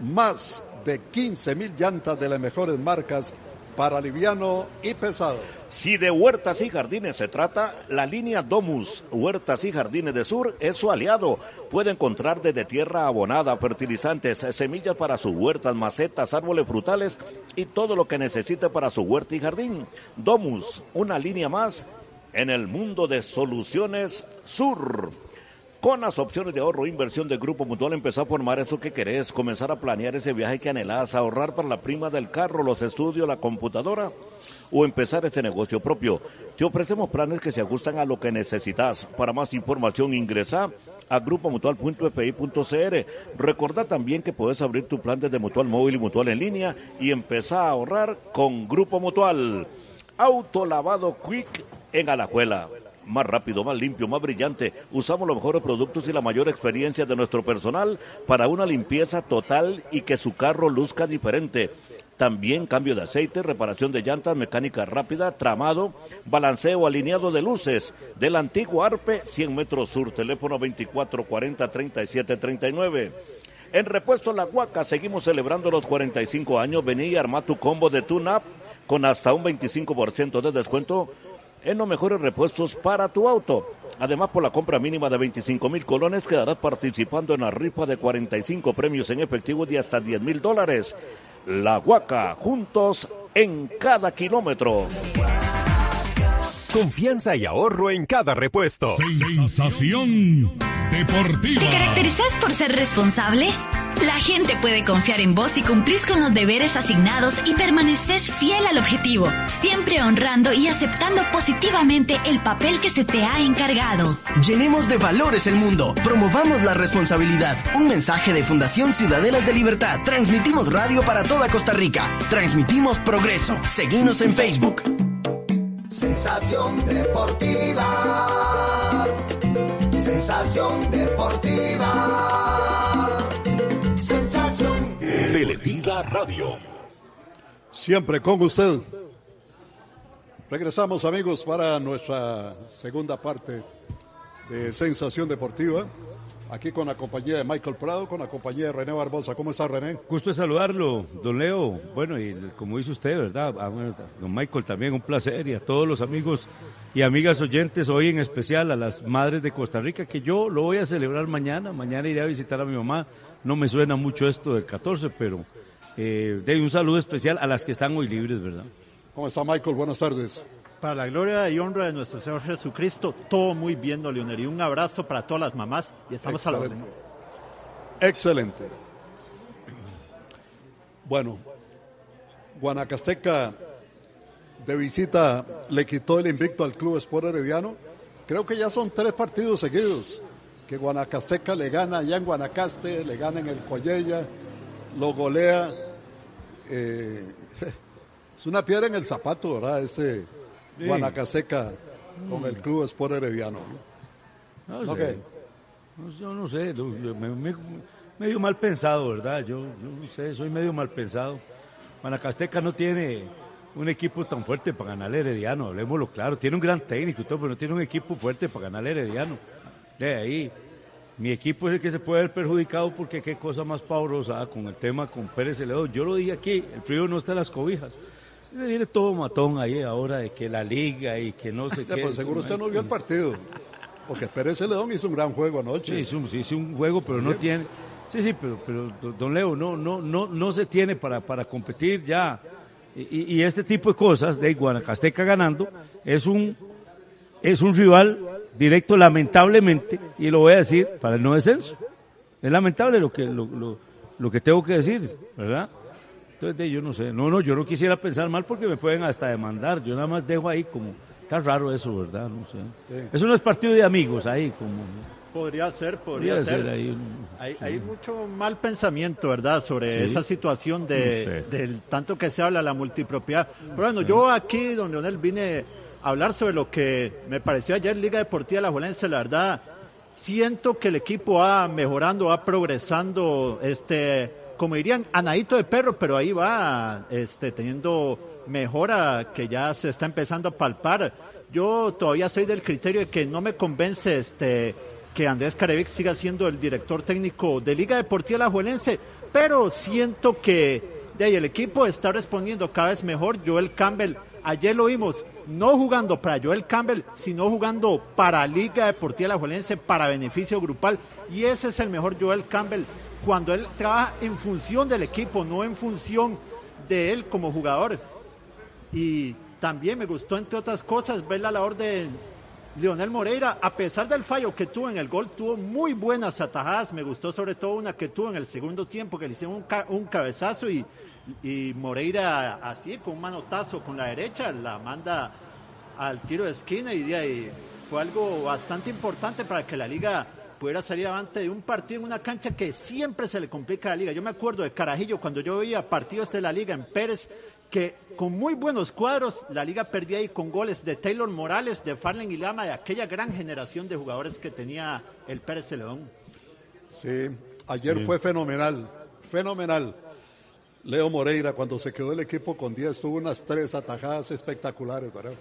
Más de 15 mil llantas de las mejores marcas para liviano y pesado.
Si de huertas y jardines se trata, la línea Domus Huertas y Jardines de Sur es su aliado. Puede encontrar desde tierra abonada, fertilizantes, semillas para sus huertas, macetas, árboles frutales y todo lo que necesite para su huerta y jardín. Domus, una línea más en el mundo de soluciones Sur. Con las opciones de ahorro e inversión del Grupo Mutual empezó a formar eso que querés, comenzar a planear ese viaje que anhelás, ahorrar para la prima del carro, los estudios, la computadora o empezar este negocio propio. Te ofrecemos planes que se ajustan a lo que necesitas. Para más información ingresa a grupomutual.epi.cr. Recordá también que puedes abrir tu plan desde Mutual Móvil y Mutual en línea y empezar a ahorrar con Grupo Mutual. Auto lavado Quick en Alajuela más rápido, más limpio, más brillante. Usamos los mejores productos y la mayor experiencia de nuestro personal para una limpieza total y que su carro luzca diferente. también cambio de aceite, reparación de llantas, mecánica rápida, tramado, balanceo alineado de luces del antiguo Arpe, 100 metros sur, teléfono 2440-3739. En repuesto La Huaca, seguimos celebrando los 45 años. Vení y arma tu combo de tune-up con hasta un 25% de descuento en los mejores repuestos para tu auto. Además, por la compra mínima de 25 mil colones, quedarás participando en la rifa de 45 premios en efectivo de hasta 10 mil dólares. La Huaca, juntos en cada kilómetro.
Confianza y ahorro en cada repuesto.
Sensación deportiva.
¿Te caracterizas por ser responsable? La gente puede confiar en vos si cumplís con los deberes asignados y permaneces fiel al objetivo, siempre honrando y aceptando positivamente el papel que se te ha encargado.
Llenemos de valores el mundo, promovamos la responsabilidad. Un mensaje de Fundación Ciudadelas de Libertad. Transmitimos radio para toda Costa Rica. Transmitimos progreso. Seguimos en Facebook.
Sensación deportiva. Sensación deportiva.
Teletiga Radio.
Siempre con usted. Regresamos amigos para nuestra segunda parte de Sensación Deportiva. Aquí con la compañía de Michael Prado, con la compañía de René Barbosa. ¿Cómo está René?
Gusto de saludarlo, don Leo. Bueno, y como dice usted, ¿verdad? Ah, don Michael también un placer y a todos los amigos y amigas oyentes, hoy en especial a las madres de Costa Rica, que yo lo voy a celebrar mañana. Mañana iré a visitar a mi mamá no me suena mucho esto del 14, pero eh, de un saludo especial a las que están hoy libres, ¿verdad?
¿Cómo está Michael? Buenas tardes.
Para la gloria y honra de nuestro Señor Jesucristo, todo muy bien, don Leonel. Y un abrazo para todas las mamás y estamos
Excelente.
a la orden.
Excelente. Bueno, Guanacasteca de visita le quitó el invicto al Club Sport Herediano. Creo que ya son tres partidos seguidos que Guanacasteca le gana allá en Guanacaste, le gana en el Coyella, lo golea. Eh, es una piedra en el zapato, ¿verdad? Este
Sí.
Guanacasteca con el Club Sport Herediano.
No
¿No
sé.
qué?
No, yo no sé, yo- me- me- medio mal pensado, ¿verdad? Yo, yo no sé, soy medio mal pensado. Guanacasteca no tiene un equipo tan fuerte para ganar Herediano, hablemoslo claro. Tiene un gran técnico y todo, pero no tiene un equipo fuerte para ganar Herediano. De ahí, mi equipo es el que se puede ver perjudicado porque qué cosa más pavorosa con el tema con Pérez Celedón. Yo lo dije aquí, el frío no está en las cobijas. Viene todo matón ahí ahora de que la liga y que no sé
Ya,
qué.
pues seguro usted no vio el partido. Porque Pérez Celedón hizo un gran juego anoche.
Sí, hizo un, sí, hizo un juego, pero no tiene. Sí, sí, pero, pero do- don Leo, no, no, no, no se tiene para, para competir ya. Y, y este tipo de cosas, de Guanacasteca ganando, es un, es un rival directo, lamentablemente, y lo voy a decir, para el no descenso. Es lamentable lo que, lo, lo, lo que tengo que decir, ¿verdad? Entonces, de, yo no sé. No, no, yo no quisiera pensar mal porque me pueden hasta demandar. Yo nada más dejo ahí como. Está raro eso, ¿verdad? No sé.
Sí.
Eso no es partido de amigos ahí, como.
Podría ser, podría,
Podría
ser.
ser ahí un-
hay,
sí.
hay mucho mal pensamiento, ¿verdad?, sobre
Sí.
esa situación de,
No sé.
del tanto que se habla la multipropiedad. Pero bueno, yo aquí, don Leonel, vine a hablar sobre lo que me pareció ayer Liga Deportiva La Juelense, la verdad. Siento que el equipo va mejorando, va progresando, este, como dirían, anadito de perro, pero ahí va, este, teniendo mejora que ya se está empezando a palpar. Yo todavía soy del criterio de que no me convence, este, que Andrés Carevic siga siendo el director técnico de Liga Deportiva Alajuelense, pero siento que de ahí el equipo está respondiendo cada vez mejor. Joel Campbell, ayer lo vimos, no jugando para Joel Campbell, sino jugando para Liga Deportiva Alajuelense, para beneficio grupal, y ese es el mejor Joel Campbell, cuando él trabaja en función del equipo, no en función de él como jugador. Y también me gustó, entre otras cosas, ver la labor de Leonel Moreira, a pesar del fallo que tuvo en el gol, tuvo muy buenas atajadas. Me gustó sobre todo una que tuvo en el segundo tiempo, que le hicieron un, ca- un cabezazo y, Moreira así, con un manotazo con la derecha, la manda al tiro de esquina y de ahí fue algo bastante importante para que la liga pudiera salir adelante de un partido en una cancha que siempre se le complica a la liga. Yo me acuerdo de Carajillo cuando yo veía partidos de la liga en Pérez que con muy buenos cuadros la liga perdía ahí con goles de Taylor Morales, de Farlen y Lama, de aquella gran generación de jugadores que tenía el Pérez León.
Sí, ayer fue fenomenal, fenomenal. Leo Moreira, cuando se quedó el equipo con 10, tuvo unas tres atajadas espectaculares, ¿verdad?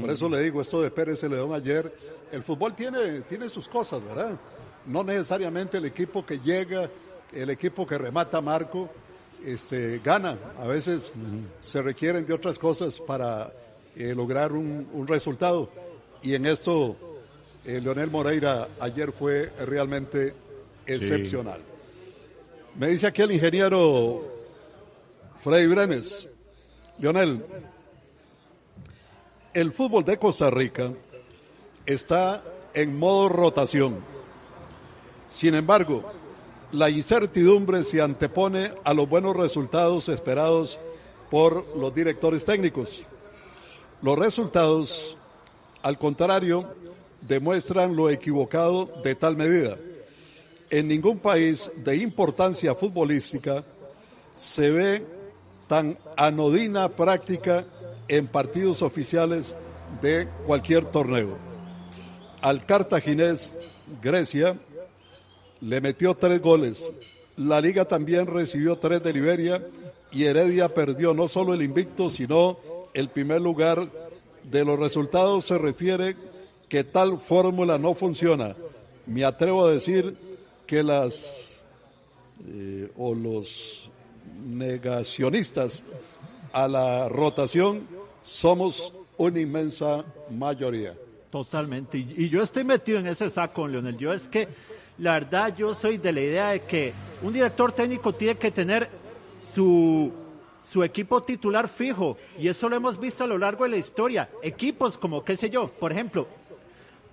Por eso le digo, esto de Pérez León ayer, el fútbol tiene, tiene sus cosas, ¿verdad? No necesariamente el equipo que llega, el equipo que remata Marco, este, gana. A veces se requieren de otras cosas para eh, lograr un, resultado. Y en esto, eh, Leonel Moreira ayer fue realmente excepcional. Me dice aquí el ingeniero Freddy Brenes. Leonel, el fútbol de Costa Rica está en modo rotación. Sin embargo, la incertidumbre se antepone a los buenos resultados esperados por los directores técnicos. Los resultados, al contrario, demuestran lo equivocado de tal medida. En ningún país de importancia futbolística se ve tan anodina práctica en partidos oficiales de cualquier torneo. Al cartaginés Grecia le metió tres goles. La liga también recibió tres de Liberia y Heredia perdió no solo el invicto, sino el primer lugar. De los resultados se refiere que tal fórmula no funciona. Me atrevo a decir que las eh, o los negacionistas a la rotación somos una inmensa mayoría.
Totalmente. Y, yo estoy metido en ese saco, Leonel. Yo es que la verdad yo soy de la idea de que un director técnico tiene que tener su, su equipo titular fijo y eso lo hemos visto a lo largo de la historia. Equipos como, qué sé yo, por ejemplo,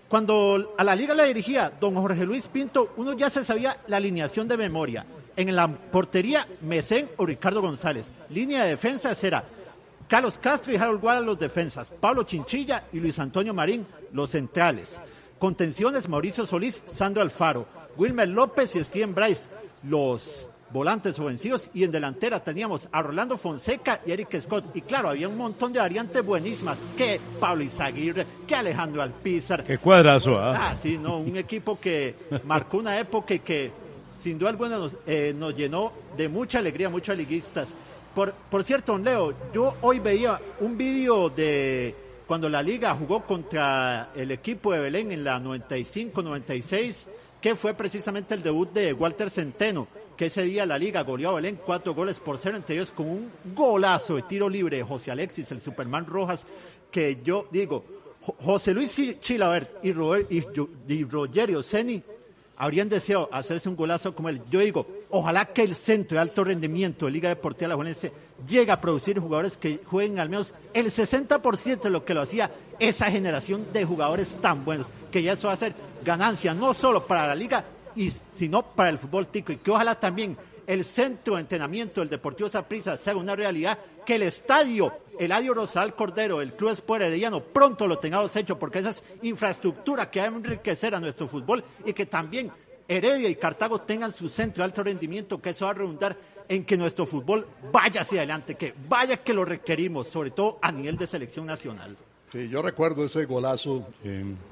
cuando a la liga la dirigía don Jorge Luis Pinto, uno ya se sabía la alineación de memoria. En la portería, Mesén o Ricardo González. Línea de defensa era Carlos Castro y Harold Guada los defensas, Pablo Chinchilla y Luis Antonio Marín los centrales. Contenciones, Mauricio Solís, Sandro Alfaro, Wilmer López y Steven Bryce, los volantes ofensivos. Y en delantera teníamos a Rolando Fonseca y Eric Scott. Y claro, había un montón de variantes buenísimas. Que Pablo Izaguirre, que Alejandro Alpizar.
Qué cuadrazo,
¿ah? Ah, sí, no, un equipo que marcó una época y que sin duda alguna nos, eh, nos llenó de mucha alegría, muchos liguistas. Por, por cierto, Leo, yo hoy veía un vídeo de cuando la liga jugó contra el equipo de Belén en la 95-96, que fue precisamente el debut de Walter Centeno, que ese día la liga goleó a Belén cuatro goles por cero, entre ellos con un golazo de tiro libre de José Alexis, el Superman Rojas, que yo digo, José Luis Chilabert y, y Rogerio Seni habrían deseado hacerse un golazo como él. Yo digo, ojalá que el centro de alto rendimiento de Liga Deportiva La Llegue a producir jugadores que jueguen al menos el 60% de lo que lo hacía esa generación de jugadores tan buenos, que ya eso va a ser ganancia no solo para la liga, y, sino para el fútbol tico, y que ojalá también el centro de entrenamiento del Deportivo Saprissa sea una realidad, que el estadio Eladio Rosal Cordero, el Club Sport Herediano, pronto lo tengamos hecho, porque esa es infraestructura que va a enriquecer a nuestro fútbol y que también Heredia y Cartago tengan su centro de alto rendimiento, que eso va a redundar en que nuestro fútbol vaya hacia adelante, que vaya que lo requerimos, sobre todo a nivel de selección nacional.
Sí, yo recuerdo ese golazo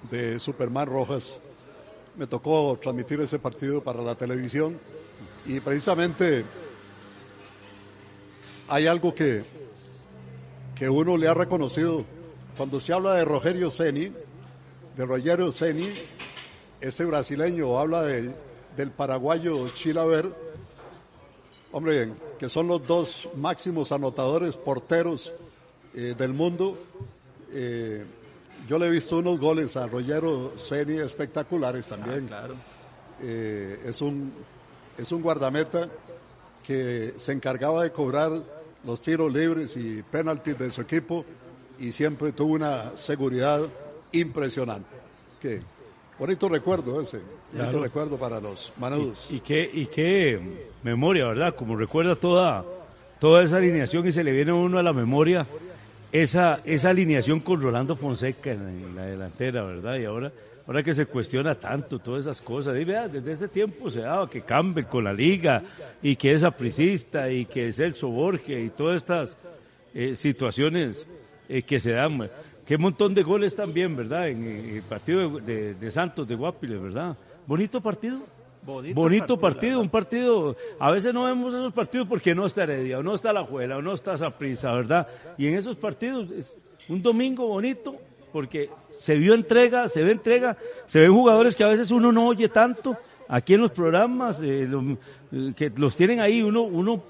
de Superman Rojas. Me tocó transmitir ese partido para la televisión y precisamente hay algo que, que uno le ha reconocido. Cuando se habla de Rogerio Ceni, de Rogerio Ceni, ese brasileño habla de, del paraguayo Chilaver, hombre, que son los dos máximos anotadores porteros eh, del mundo. Eh, yo le he visto unos goles a Rogerio Ceni espectaculares también. Ah, claro. Eh, es un es un guardameta que se encargaba de cobrar los tiros libres y penaltis de su equipo y siempre tuvo una seguridad impresionante. Qué bonito recuerdo ese, bonito recuerdo para los manudos.
Y, qué, y qué memoria, ¿verdad? Como recuerdas toda, toda esa alineación y se le viene a uno a la memoria esa, esa alineación con Rolando Fonseca en, la delantera, ¿verdad? Y ahora ahora que se cuestiona tanto todas esas cosas, y vea, desde ese tiempo se daba que Campbell con la liga y que es apricista y que es Celso Borges y todas estas eh, situaciones eh, que se dan. Qué montón de goles también, ¿verdad? En, el partido de, Santos de Guapiles, ¿verdad? Bonito partido. Bonito, partido, un partido, a veces no vemos esos partidos porque no está Heredia, o no está La Juela, o no está Zaprisa, ¿verdad? Y en esos partidos, es un domingo bonito, porque se vio entrega, se ve entrega, se ven jugadores que a veces uno no oye tanto, aquí en los programas, eh, eh, que los tienen ahí, uno, uno,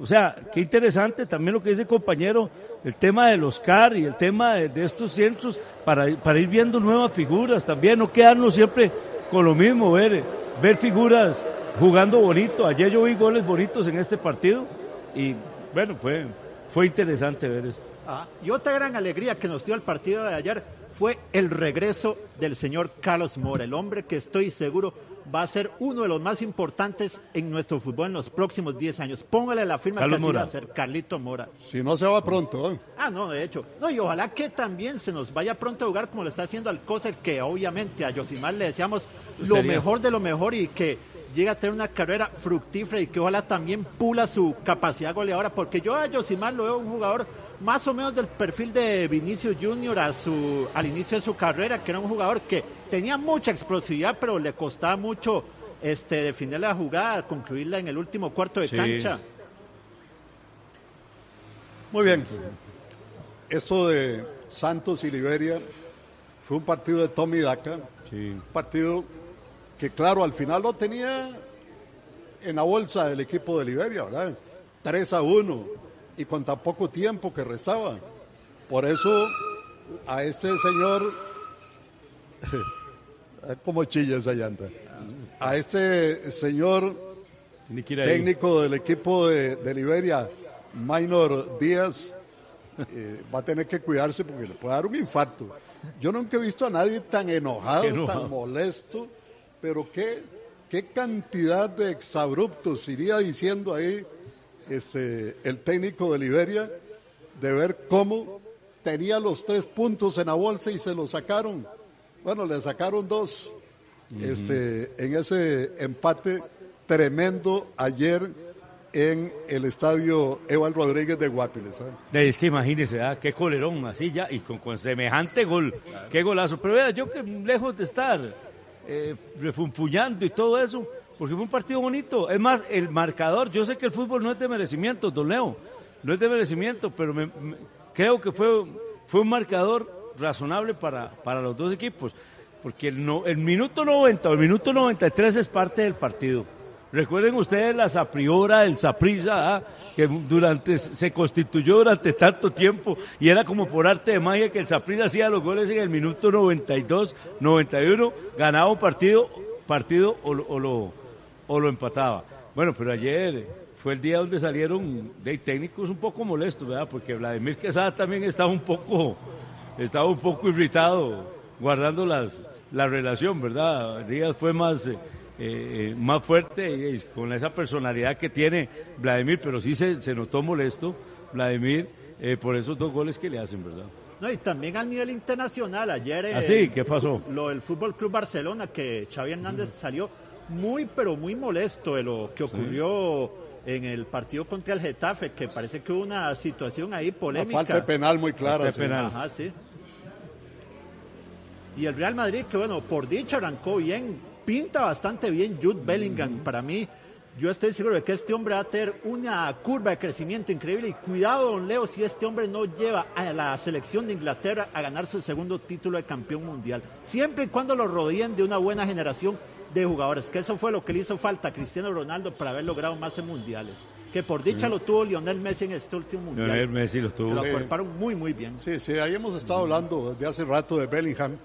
o sea, qué interesante también lo que dice el compañero, el tema de los CAR y el tema de, estos centros, para, para ir viendo nuevas figuras también, no quedarnos siempre con lo mismo, ver, ver figuras jugando bonito. Ayer yo vi goles bonitos en este partido y bueno, fue, fue interesante ver esto.
Ah, y otra gran alegría que nos dio el partido de ayer fue el regreso del señor Carlos Mora, el hombre que estoy seguro va a ser uno de los más importantes en nuestro fútbol en los próximos 10 años. Póngale la firma que va a ser Carlito Mora.
Si no se va pronto. ¿eh?
Ah, no, de hecho. No, y ojalá que también se nos vaya pronto a jugar como lo está haciendo Alcócer, que obviamente a Yosimar le deseamos lo mejor de lo mejor y que llegue a tener una carrera fructífera y que ojalá también pula su capacidad goleadora, porque yo a Yosimar lo veo un jugador más o menos del perfil de Vinicio Junior a su, al inicio de su carrera, que era un jugador que tenía mucha explosividad, pero le costaba mucho este, definir la jugada, concluirla en el último cuarto de cancha.
Muy bien. Esto de Santos y Liberia fue un partido de Tommy Daca. Un partido que, claro, al final lo tenía en la bolsa del equipo de Liberia, ¿verdad? 3 a 1 y con tan poco tiempo que restaba. Por eso a este señor, como chilla esa llanta, a este señor técnico del equipo de, Liberia, Minor Díaz, eh, va a tener que cuidarse porque le puede dar un infarto. Yo nunca he visto a nadie tan enojado, tan molesto, pero qué, qué cantidad de exabruptos iría diciendo ahí este, el técnico de Liberia de ver cómo tenía los tres puntos en la bolsa y se los sacaron. Bueno, le sacaron dos este, en ese empate tremendo ayer en el estadio Eval Rodríguez de Guapiles.
Es que imagínese, qué colerón, así ya, y con, semejante gol, qué golazo. Pero vea, yo que lejos de estar eh, refunfuñando y todo eso, porque fue un partido bonito. Es más, el marcador, yo sé que el fútbol no es de merecimiento, don Leo, no es de merecimiento, pero creo que fue, fue un marcador razonable para, para los dos equipos, porque el, no, el minuto 90 o el minuto 93 es parte del partido. Recuerden ustedes la Sapriora, el Saprisa, ¿ah? que durante, se constituyó durante tanto tiempo y era como por arte de magia que el Saprisa hacía los goles en el minuto 92, 91, ganaba un partido, partido o, lo, o lo empataba. Bueno, pero ayer fue el día donde salieron de técnicos un poco molestos, ¿verdad? Porque Vladimir Quesada también estaba un poco, estaba un poco irritado guardando las, la relación, ¿verdad? Díaz fue más, eh, eh, más fuerte y, con esa personalidad que tiene Vladimir, pero sí se, se notó molesto Vladimir eh, por esos dos goles que le hacen, ¿verdad?
No, y también a nivel internacional, ayer...
¿Ah, sí? ¿Qué pasó?
Lo del Fútbol Club Barcelona, que Xavi Hernández salió muy, pero muy molesto de lo que ocurrió en el partido contra el Getafe, que parece que hubo una situación ahí polémica.
Una falta penal muy clara.
sí. Y el Real Madrid, que bueno, por dicha arrancó bien, pinta bastante bien Jude Bellingham. Para mí, yo estoy seguro de que este hombre va a tener una curva de crecimiento increíble. Y cuidado, don Leo, si este hombre no lleva a la selección de Inglaterra a ganar su segundo título de campeón mundial. Siempre y cuando lo rodeen de una buena generación de jugadores, que eso fue lo que le hizo falta a Cristiano Ronaldo para haber logrado más en mundiales. Que por dicha lo tuvo Lionel Messi en este último mundial.
Lionel Messi lo tuvo.
Lo acuerparon muy, muy bien.
Sí, sí, ahí hemos estado hablando desde hace rato de Bellingham,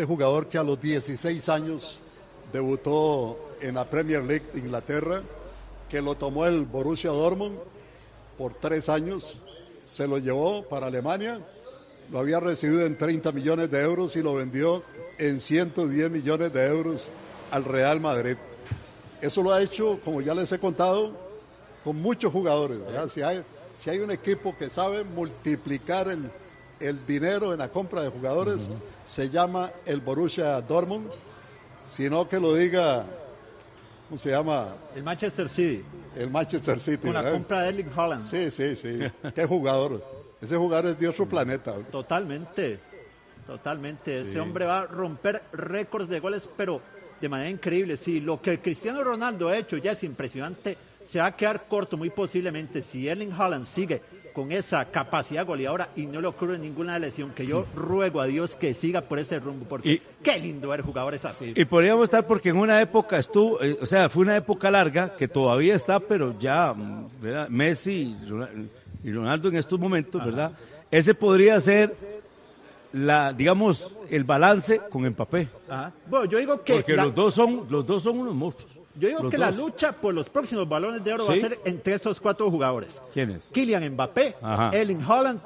este jugador que a los 16 años debutó en la Premier League de Inglaterra, que lo tomó el Borussia Dortmund por tres años, se lo llevó para Alemania, lo había recibido en 30 millones de euros y lo vendió en 110 millones de euros al Real Madrid. Eso lo ha hecho, como ya les he contado, con muchos jugadores. Si, hay, si hay un equipo que sabe multiplicar el, el dinero en la compra de jugadores, se llama el Borussia Dortmund, sino que lo diga, ¿cómo se llama?
El Manchester City.
El Manchester City.
Con la compra de Erling Haaland.
Sí, sí, sí. Qué jugador. Ese jugador es de otro planeta.
Totalmente, totalmente. Ese hombre va a romper récords de goles, pero de manera increíble. Sí, lo que Cristiano Ronaldo ha hecho ya es impresionante. Se va a quedar corto muy posiblemente si Erling Haaland sigue con esa capacidad goleadora y no le ocurre ninguna lesión, que yo ruego a Dios que siga por ese rumbo, porque qué lindo ver jugadores así.
Y podríamos estar porque en una época estuvo, eh, o sea, fue una época larga que todavía está, pero ya mm, ¿verdad? Messi y Ronaldo en estos momentos, ¿verdad? Ese podría ser la, digamos, el balance con Mbappé.
Bueno, yo digo que
porque los dos son, los dos son unos monstruos.
Yo digo que la lucha por los próximos balones de oro va a ser entre estos cuatro jugadores.
¿Quiénes?
Kylian Mbappé, Erling Holland,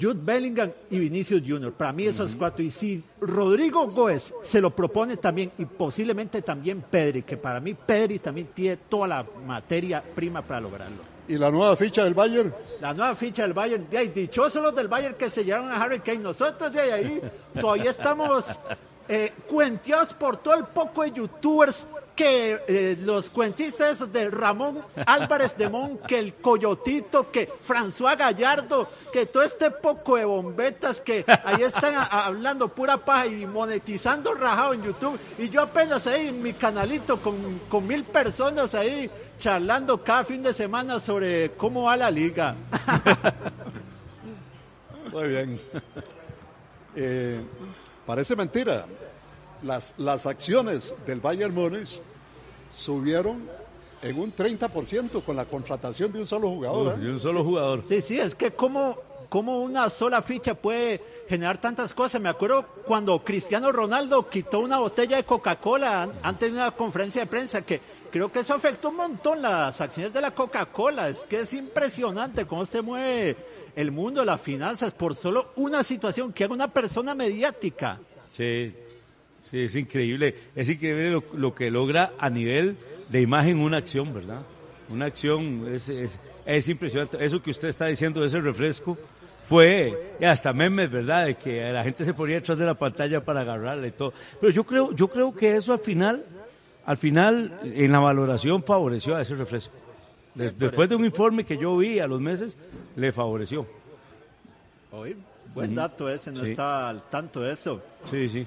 Jude Bellingham y Vinicius Junior. Para mí esos cuatro. Y si Rodrigo Goes se lo propone también, y posiblemente también Pedri, que para mí Pedri también tiene toda la materia prima para lograrlo.
¿Y la nueva ficha del Bayern?
La nueva ficha del Bayern. De ahí, dichosos los del Bayern que se llevaron a Harry Kane. Nosotros de ahí todavía estamos eh, cuenteados por todo el poco de youtubers que eh, los cuentistas de Ramón Álvarez de Mon, que el Coyotito, que François Gallardo, que todo este poco de bombetas que ahí están hablando pura paja y monetizando rajado en YouTube. Y yo apenas ahí en mi canalito con, con mil personas ahí charlando cada fin de semana sobre cómo va la liga.
Muy bien. Eh, parece mentira las, las acciones del Bayern Múnich subieron en un 30% con la contratación de un solo jugador.
¿eh? De un solo jugador.
Sí, sí, es que como, como una sola ficha puede generar tantas cosas. Me acuerdo cuando Cristiano Ronaldo quitó una botella de Coca-Cola antes de una conferencia de prensa que creo que eso afectó un montón las acciones de la Coca-Cola. Es que es impresionante cómo se mueve el mundo de las finanzas por solo una situación que haga una persona mediática.
Sí, Sí, es increíble. Es increíble lo, que logra a nivel de imagen una acción, ¿verdad? Una acción es, es, impresionante. Eso que usted está diciendo de ese refresco fue hasta memes, ¿verdad? De que la gente se ponía detrás de la pantalla para agarrarla y todo. Pero yo creo, yo creo que eso al final, al final, en la valoración favoreció a ese refresco. después de un informe que yo vi a los meses, le favoreció.
Oye, buen dato ese, no está al tanto de eso.
Sí, sí.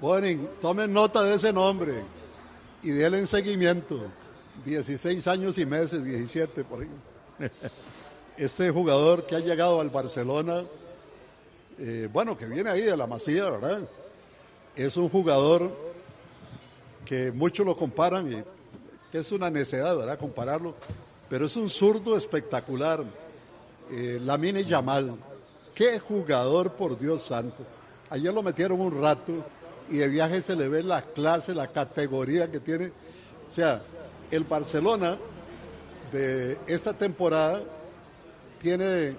Bueno, tomen nota de ese nombre y denle seguimiento. 16 años y meses, 17 por ahí. Este jugador que ha llegado al Barcelona, eh, bueno, que viene ahí de la Masía, ¿verdad? Es un jugador que muchos lo comparan y que es una necedad, ¿verdad? Compararlo, pero es un zurdo espectacular. Eh, Lamine Yamal, qué jugador, por Dios santo Ayer lo metieron un rato y de viaje se le ve la clase, la categoría que tiene. O sea, el Barcelona de esta temporada tiene,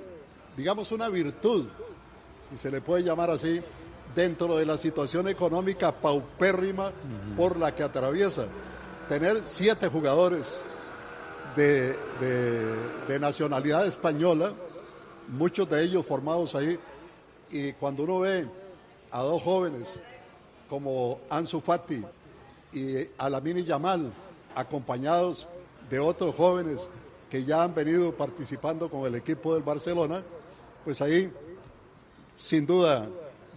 digamos, una virtud, si se le puede llamar así, dentro de la situación económica paupérrima por la que atraviesa. Tener siete jugadores de, de nacionalidad española, muchos de ellos formados ahí, y cuando uno ve a dos jóvenes como Ansu Fati y Alamini Yamal, acompañados de otros jóvenes que ya han venido participando con el equipo del Barcelona, pues ahí sin duda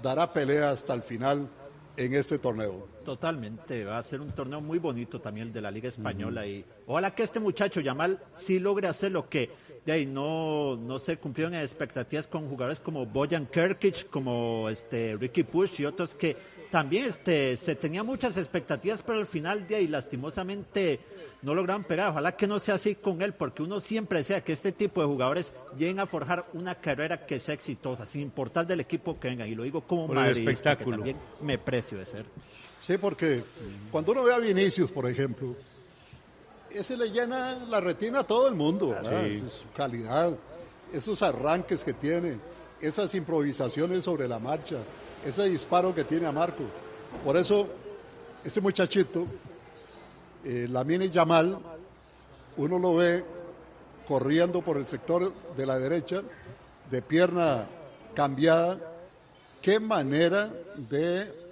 dará pelea hasta el final en este torneo.
Totalmente, va a ser un torneo muy bonito también el de la Liga Española y ojalá que este muchacho Yamal sí logre hacer lo que de ahí no, no se cumplieron expectativas con jugadores como Bojan Kerkic, como este Ricky Push y otros que también este, se tenía muchas expectativas, pero al final de ahí lastimosamente no lograron pegar. Ojalá que no sea así con él, porque uno siempre desea que este tipo de jugadores lleguen a forjar una carrera que sea exitosa, sin importar del equipo que vengan. Y lo digo como madridista, que también me precio de ser.
Sí, porque cuando uno ve a Vinicius, por ejemplo, ese le llena la retina a todo el mundo, su calidad, esos arranques que tiene, esas improvisaciones sobre la marcha, ese disparo que tiene a Marco. Por eso, este muchachito, eh, la mini Yamal, uno lo ve corriendo por el sector de la derecha, de pierna cambiada. Qué manera de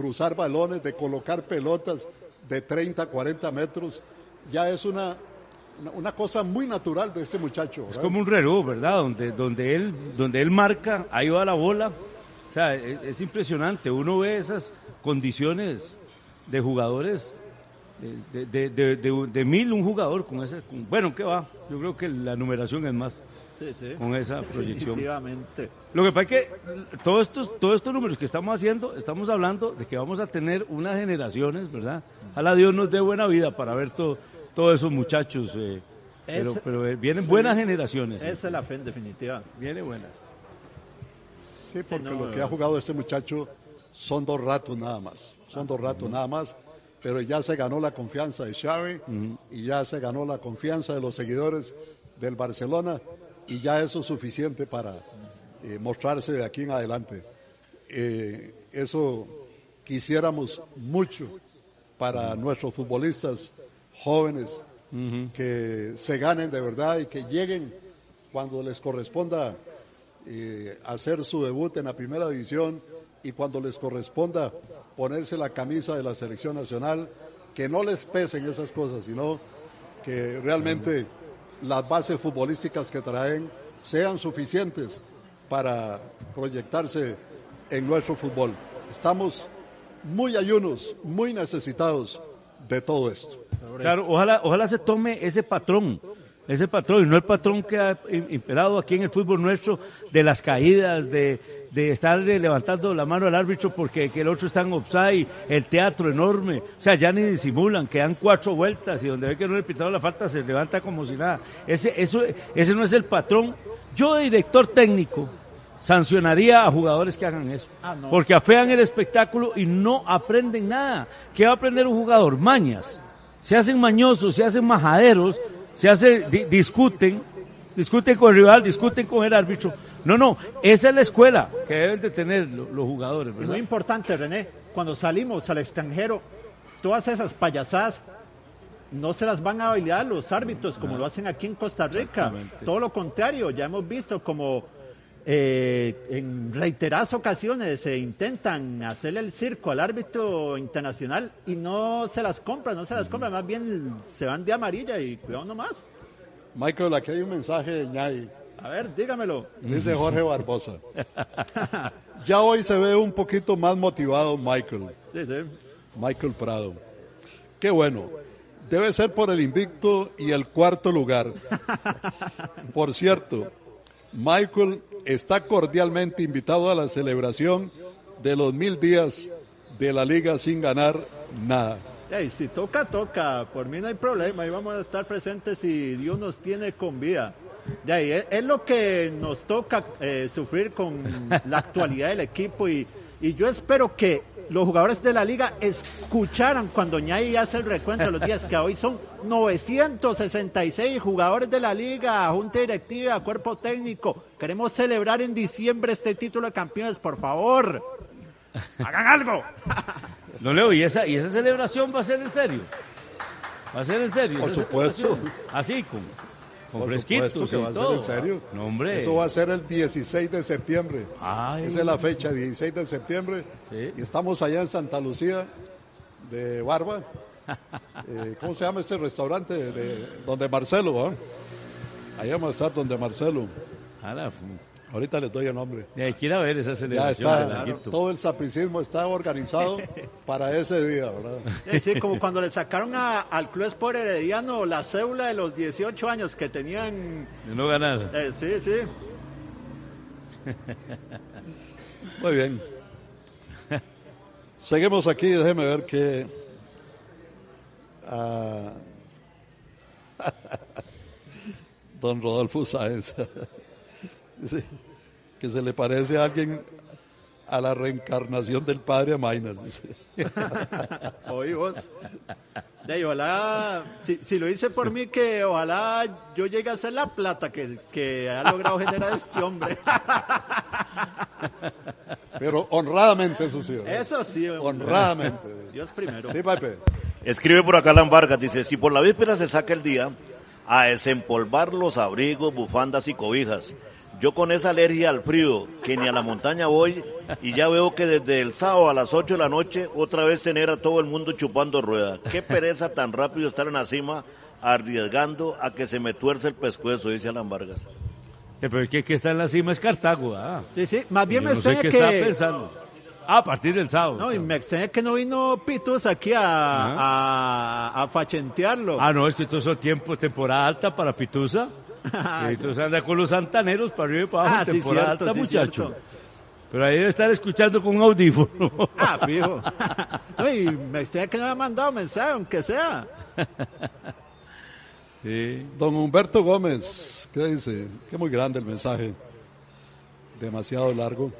cruzar balones, de colocar pelotas de 30, 40 metros ya es una, una cosa muy natural de este muchacho.
Es como un reloj, ¿verdad? Donde, donde, él, donde él marca, ahí va la bola. O sea, es, impresionante. Uno ve esas condiciones de jugadores, de, de, de, de- de mil un jugador con ese, con- bueno, ¿qué va? Yo creo que la numeración es más
Sí, sí.
con esa proyección.
Definitivamente.
Lo que pasa es que todos estos, todos estos números que estamos haciendo, estamos hablando de que vamos a tener unas generaciones, ¿verdad? Ojalá Dios nos dé buena vida para ver todo, todos esos muchachos. eh, pero, eh, vienen
sí.
buenas generaciones.
Esa es la fe en definitiva.
Vienen buenas.
Sí, porque
no,
lo que ha jugado este muchacho son dos ratos nada más. Son dos ratos nada más. Pero ya se ganó la confianza de Xavi y ya se ganó la confianza de los seguidores del Barcelona y ya eso es suficiente para eh, mostrarse de aquí en adelante. Eh, eso quisiéramos mucho para nuestros futbolistas jóvenes que se ganen de verdad y que lleguen cuando les corresponda eh, hacer su debut en la primera división y cuando les corresponda ponerse la camisa de la selección nacional, que no les pesen esas cosas, sino que realmente las bases futbolísticas que traen sean suficientes para proyectarse en nuestro fútbol. Estamos muy ayunos, muy necesitados de todo esto.
Claro, ojalá, ojalá se tome ese patrón, ese patrón, y no el patrón que ha im- imperado aquí en el fútbol nuestro de las caídas, de, de estar levantando la mano al árbitro porque que el otro está en offside, el teatro enorme, o sea, ya ni disimulan, quedan cuatro vueltas y donde ve que no le pitaron la falta se levanta como si nada. Ese, eso, ese no es el patrón. Yo de director técnico sancionaría a jugadores que hagan eso.
Ah, no.
Porque afean el espectáculo y no aprenden nada. ¿Qué va a aprender un jugador? Mañas. Se hacen mañosos, se hacen majaderos, se hace, di- discuten, discuten con el rival, discuten con el árbitro. No, no, esa es la escuela que deben de tener lo- los, jugadores, ¿verdad?
muy importante, René, cuando salimos al extranjero, todas esas payasadas no se las van a bailar los árbitros como lo hacen aquí en Costa Rica. Todo lo contrario, ya hemos visto como eh, en reiteradas ocasiones se intentan hacerle el circo al árbitro internacional y no se las compran, no se las compran, más bien se van de amarilla y cuidado nomás.
Michael, aquí hay un mensaje de Ñay.
A ver, dígamelo.
Dice Jorge Barbosa. Ya hoy se ve un poquito más motivado Michael.
Sí, sí.
Michael Prado. Qué bueno. Debe ser por el invicto y el cuarto lugar. Por cierto, Michael está cordialmente invitado a la celebración de los mil días de la liga sin ganar nada.
Ey, si toca, toca. Por mí no hay problema. Ahí vamos a estar presentes si Dios nos tiene con vida. De ahí, es, es lo que nos toca eh, sufrir con la actualidad del equipo y, y yo espero que los jugadores de la liga escucharan cuando Ñay hace el recuento de los días que hoy son 966 jugadores de la liga, junta directiva, cuerpo técnico. Queremos celebrar en diciembre este título de campeones, por favor. Hagan algo.
No Leo, ¿y esa, ¿y esa celebración va a ser en serio? ¿Va a ser en serio?
Por supuesto.
Así, con, con
Por
fresquitos
supuesto que
y
va a ser en serio.
No, hombre.
Eso va a ser el 16 de septiembre.
Ay.
Esa es la fecha, 16 de septiembre.
Sí.
Y estamos allá en Santa Lucía de Barba. Eh, ¿Cómo se llama este restaurante? De, de- donde Marcelo, ¿ah? Allá vamos a estar donde Marcelo.
Ala,
Ahorita les doy el nombre.
Ya quiera ver esa
Ya
celebración.
está,
de Laguito.
todo el sapricismo está organizado para ese día, ¿verdad?
Sí, como cuando le sacaron a- al Club Sport Herediano la cédula de los 18 años que tenían.
De no ganar.
eh, sí, sí.
Muy bien. Seguimos aquí, déjeme ver qué. ah, Don Rodolfo Sáenz. Que se le parece a alguien a la reencarnación del padre Maynard. dice.
Oí vos. De ahí, ojalá, si, si lo hice por mí, que ojalá yo llegue a ser la plata que, que ha logrado generar este hombre.
Pero honradamente, eso sí. ¿verdad?
Eso sí. hombre.
Honradamente.
Dios primero.
Sí, Pepe.
Escribe por acá Alan Vargas, dice, si por la víspera se saca el día a desempolvar los abrigos, bufandas y cobijas. Yo con esa alergia al frío, que ni a la montaña voy, y ya veo que desde el sábado a las 8 de la noche, otra vez tener a todo el mundo chupando rueda. Qué pereza tan rápido estar en la cima, arriesgando a que se me tuerce el pescuezo, dice Alan Vargas.
Eh, Pero es que el que está en la cima es Cartago, ¿ah?
Sí, sí. Más bien
Yo
me
no sé qué
que
pensando. Ah, a partir del sábado.
No, y me extraña que no vino Pitus aquí a, a, a fachentearlo.
Ah, no, es que estos son tiempos, temporada alta para Pitusa. Entonces anda con los santaneros para arriba y para abajo,
Ah, sí,
temporada
cierto,
alta,
sí,
muchacho.
cierto.
Pero ahí debe estar escuchando con un audífono.
Ah, fijo. No, y me extraña que no me ha mandado mensaje, aunque sea.
Sí.
Don Humberto Gómez, ¿qué dice? Que muy grande el mensaje. Demasiado largo.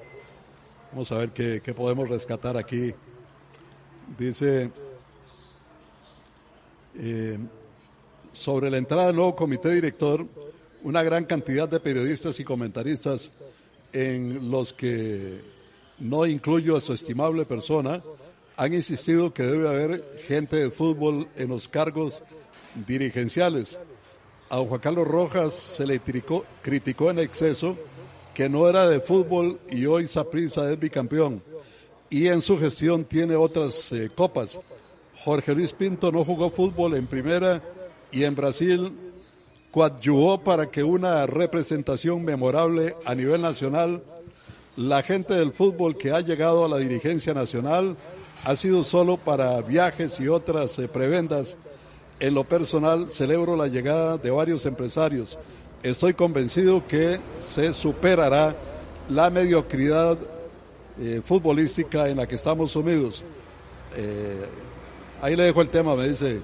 Vamos a ver qué, qué podemos rescatar aquí. Dice, eh, sobre la entrada del nuevo comité director, una gran cantidad de periodistas y comentaristas en los que no incluyo a su estimable persona, han insistido que debe haber gente de fútbol en los cargos dirigenciales. A Juan Carlos Rojas se le criticó, criticó en exceso que no era de fútbol y hoy Saprissa es bicampeón. Y en su gestión tiene otras eh, copas. Jorge Luis Pinto no jugó fútbol en primera y en Brasil coadyuvó para que una representación memorable a nivel nacional. La gente del fútbol que ha llegado a la dirigencia nacional ha sido solo para viajes y otras eh, prebendas. En lo personal, celebro la llegada de varios empresarios. Estoy convencido que se superará la mediocridad eh, futbolística en la que estamos sumidos. Eh, ahí le dejo el tema, me dice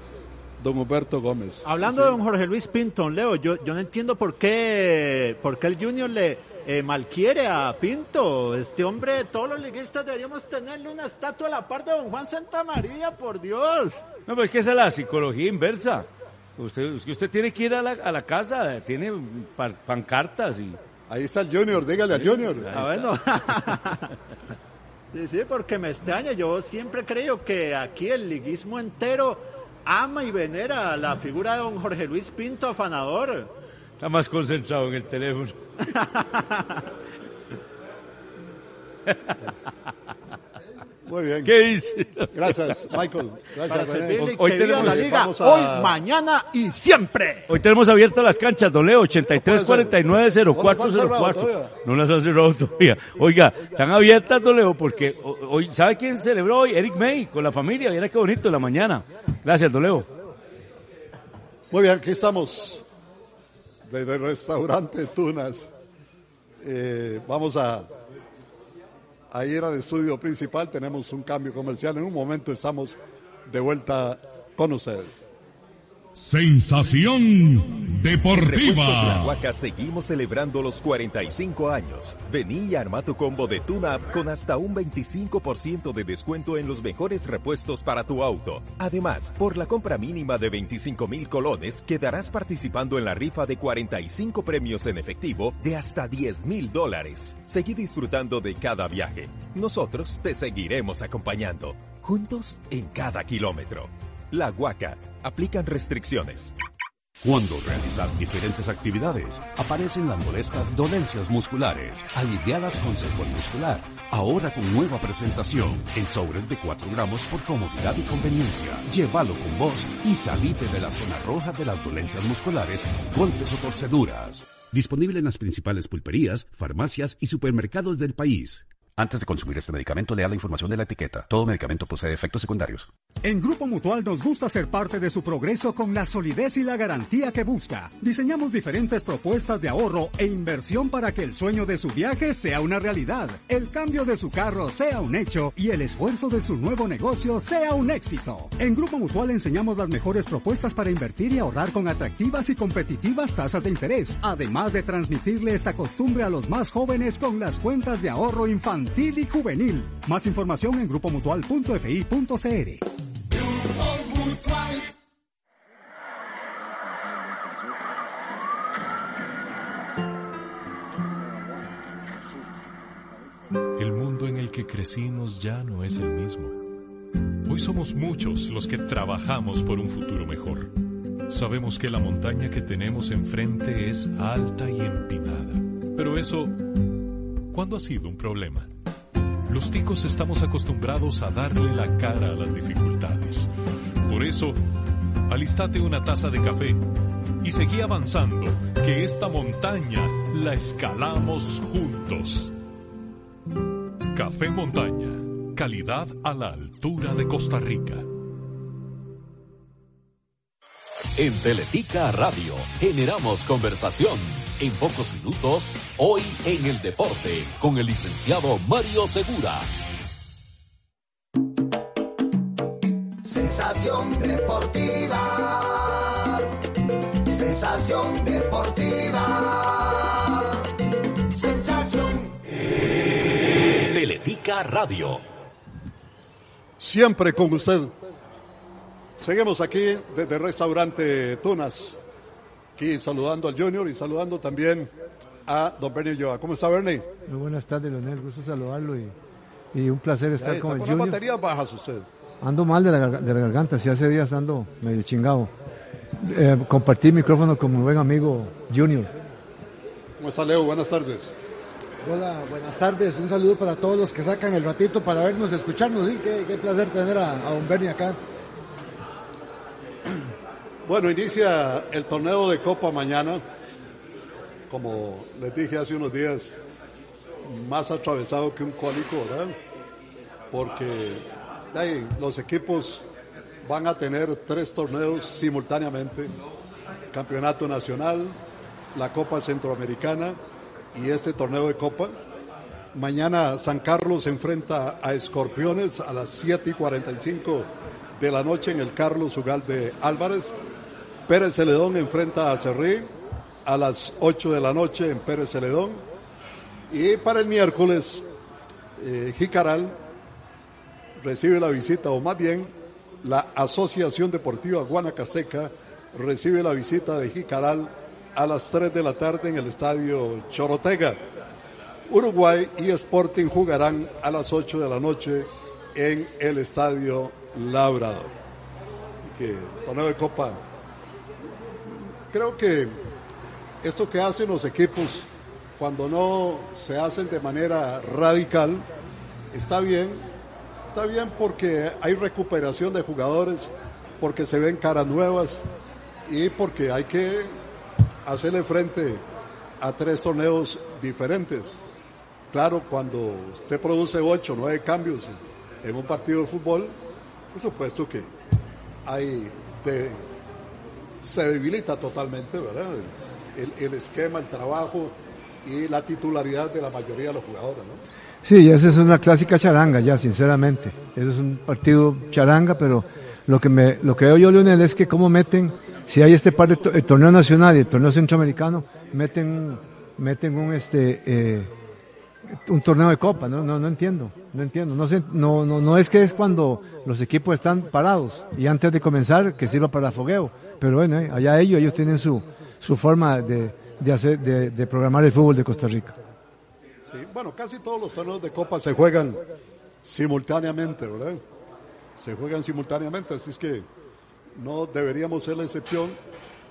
don Humberto Gómez.
Hablando de don Jorge Luis Pinto, Leo, yo, yo no entiendo por qué, por qué el Junior le eh, malquiere a Pinto. Este hombre, todos los liguistas deberíamos tenerle una estatua a la par de don Juan Santamaría, por Dios.
No, pero es que esa es la psicología inversa. Usted, usted tiene que ir a la, a la casa, tiene pa- pancartas y...
Ahí está el Junior, dígale al Junior.
Ah, bueno. sí, sí, porque me extraña. Yo siempre creo que aquí el liguismo entero ama y venera la figura de don Jorge Luis Pinto, afanador.
Está más concentrado en el teléfono.
Muy bien.
¿Qué dice?
Gracias, Michael. Gracias, René.
Hoy tenemos-
la liga
a-
hoy, mañana y siempre.
Hoy tenemos abiertas las canchas, don Leo, 83 49 04
No las han cerrado
04.
todavía.
No las han cerrado todavía. Oiga, están abiertas, don Leo, porque ho- hoy, ¿sabe quién celebró hoy? Eric May, con la familia. Mira qué bonito en la mañana. Gracias, don Leo.
Muy bien, aquí estamos desde el restaurante Tunas. Eh, vamos a, a ir al estudio principal. Tenemos un cambio comercial. En un momento estamos de vuelta con ustedes.
Sensación
Repuestos
deportiva.
Huaca seguimos celebrando los 45 años. Vení y arma tu combo de tune-up con hasta un 25% de descuento en los mejores repuestos para tu auto. Además, por la compra mínima de 25 mil colones, quedarás participando en la rifa de 45 premios en efectivo de hasta 10 mil dólares. Seguí disfrutando de cada viaje. Nosotros te seguiremos acompañando. Juntos en cada kilómetro. La Huaca. Aplican restricciones.
Cuando realizas diferentes actividades, aparecen las molestas dolencias musculares, aliviadas con Secol Muscular. Ahora con nueva presentación, en sobres de 4 gramos por comodidad y conveniencia. Llévalo con vos y salite de la zona roja de las dolencias musculares, golpes o torceduras. Disponible en las principales pulperías, farmacias y supermercados del país. Antes de consumir este medicamento, lea la información de la etiqueta. Todo medicamento posee efectos secundarios.
En Grupo Mutual nos gusta ser parte de su progreso con la solidez y la garantía que busca. Diseñamos diferentes propuestas de ahorro e inversión para que el sueño de su viaje sea una realidad, el cambio de su carro sea un hecho y el esfuerzo de su nuevo negocio sea un éxito. En Grupo Mutual enseñamos las mejores propuestas para invertir y ahorrar con atractivas y competitivas tasas de interés, además de transmitirle esta costumbre a los más jóvenes con las cuentas de ahorro infantil y juvenil. Más información en grupomutual.fi.cr.
El mundo en el que crecimos ya no es el mismo. Hoy somos muchos los que trabajamos por un futuro mejor. Sabemos que la montaña que tenemos enfrente es alta y empinada. Pero eso, ¿cuándo ha sido un problema? Los ticos estamos acostumbrados a darle la cara a las dificultades. Por eso, alistate una taza de café y seguí avanzando, que esta montaña la escalamos juntos. Café Montaña, Calidad a la altura de Costa Rica.
En Teletica Radio generamos conversación. En pocos minutos, hoy en el deporte, con el licenciado Mario Segura.
Sensación deportiva. Sensación deportiva. Sensación.
Teletica Radio.
Siempre con usted. Seguimos aquí desde el restaurante Tunas. Aquí saludando al Junior y saludando también a don Bernie Ulloa. ¿Cómo está Bernie?
Muy buenas tardes, Leonel. Gusto saludarlo y, y un placer estar con el
con
Junior.
baterías bajas usted.
Ando mal de la, de la garganta, si hace días ando medio chingado. Eh, compartí micrófono con mi buen amigo Junior.
¿Cómo está Leo? Buenas tardes.
Hola, buenas tardes. Un saludo para todos los que sacan el ratito para vernos, escucharnos. Sí, qué, qué placer tener a, a don Bernie acá.
Bueno, inicia el torneo de Copa mañana. Como les dije hace unos días, más atravesado que un cólico, ¿verdad? Porque los equipos van a tener tres torneos simultáneamente. Campeonato Nacional, la Copa Centroamericana y este torneo de Copa. Mañana San Carlos se enfrenta a Escorpiones a las 7 y 45 de la noche en el Carlos Ugalde Álvarez. Pérez Celedón enfrenta a Cerrí a las 8 de la noche en Pérez Celedón. Y para el miércoles, eh, Jicaral recibe la visita, o más bien, la Asociación Deportiva Guanacasteca recibe la visita de Jicaral a las 3 de la tarde en el estadio Chorotega. Uruguay y Sporting jugarán a las 8 de la noche en el estadio Labrador. Que torneo de Copa. Creo que esto que hacen los equipos cuando no se hacen de manera radical está bien. Está bien porque hay recuperación de jugadores, porque se ven caras nuevas y porque hay que hacerle frente a tres torneos diferentes. Claro, cuando usted produce ocho, nueve cambios en un partido de fútbol, por supuesto que hay de- se debilita totalmente, ¿verdad? El, el esquema, el trabajo y la titularidad de la mayoría de los jugadores, ¿no?
Sí, esa es una clásica charanga ya, sinceramente. Ese es un partido charanga, pero lo que me, lo que veo yo, Leonel, es que cómo meten, si hay este par de to- el torneo nacional y el torneo centroamericano, meten, meten un este eh, un torneo de copa, no, no, no entiendo, no entiendo, no no, no, no es que es cuando los equipos están parados y antes de comenzar que sirva para fogueo, pero bueno, eh, allá ellos, ellos tienen su, su forma de, de hacer, de, de programar el fútbol de Costa Rica.
Sí, bueno, casi todos los torneos de Copa se juegan simultáneamente, ¿verdad? Se juegan simultáneamente, así es que no deberíamos ser la excepción,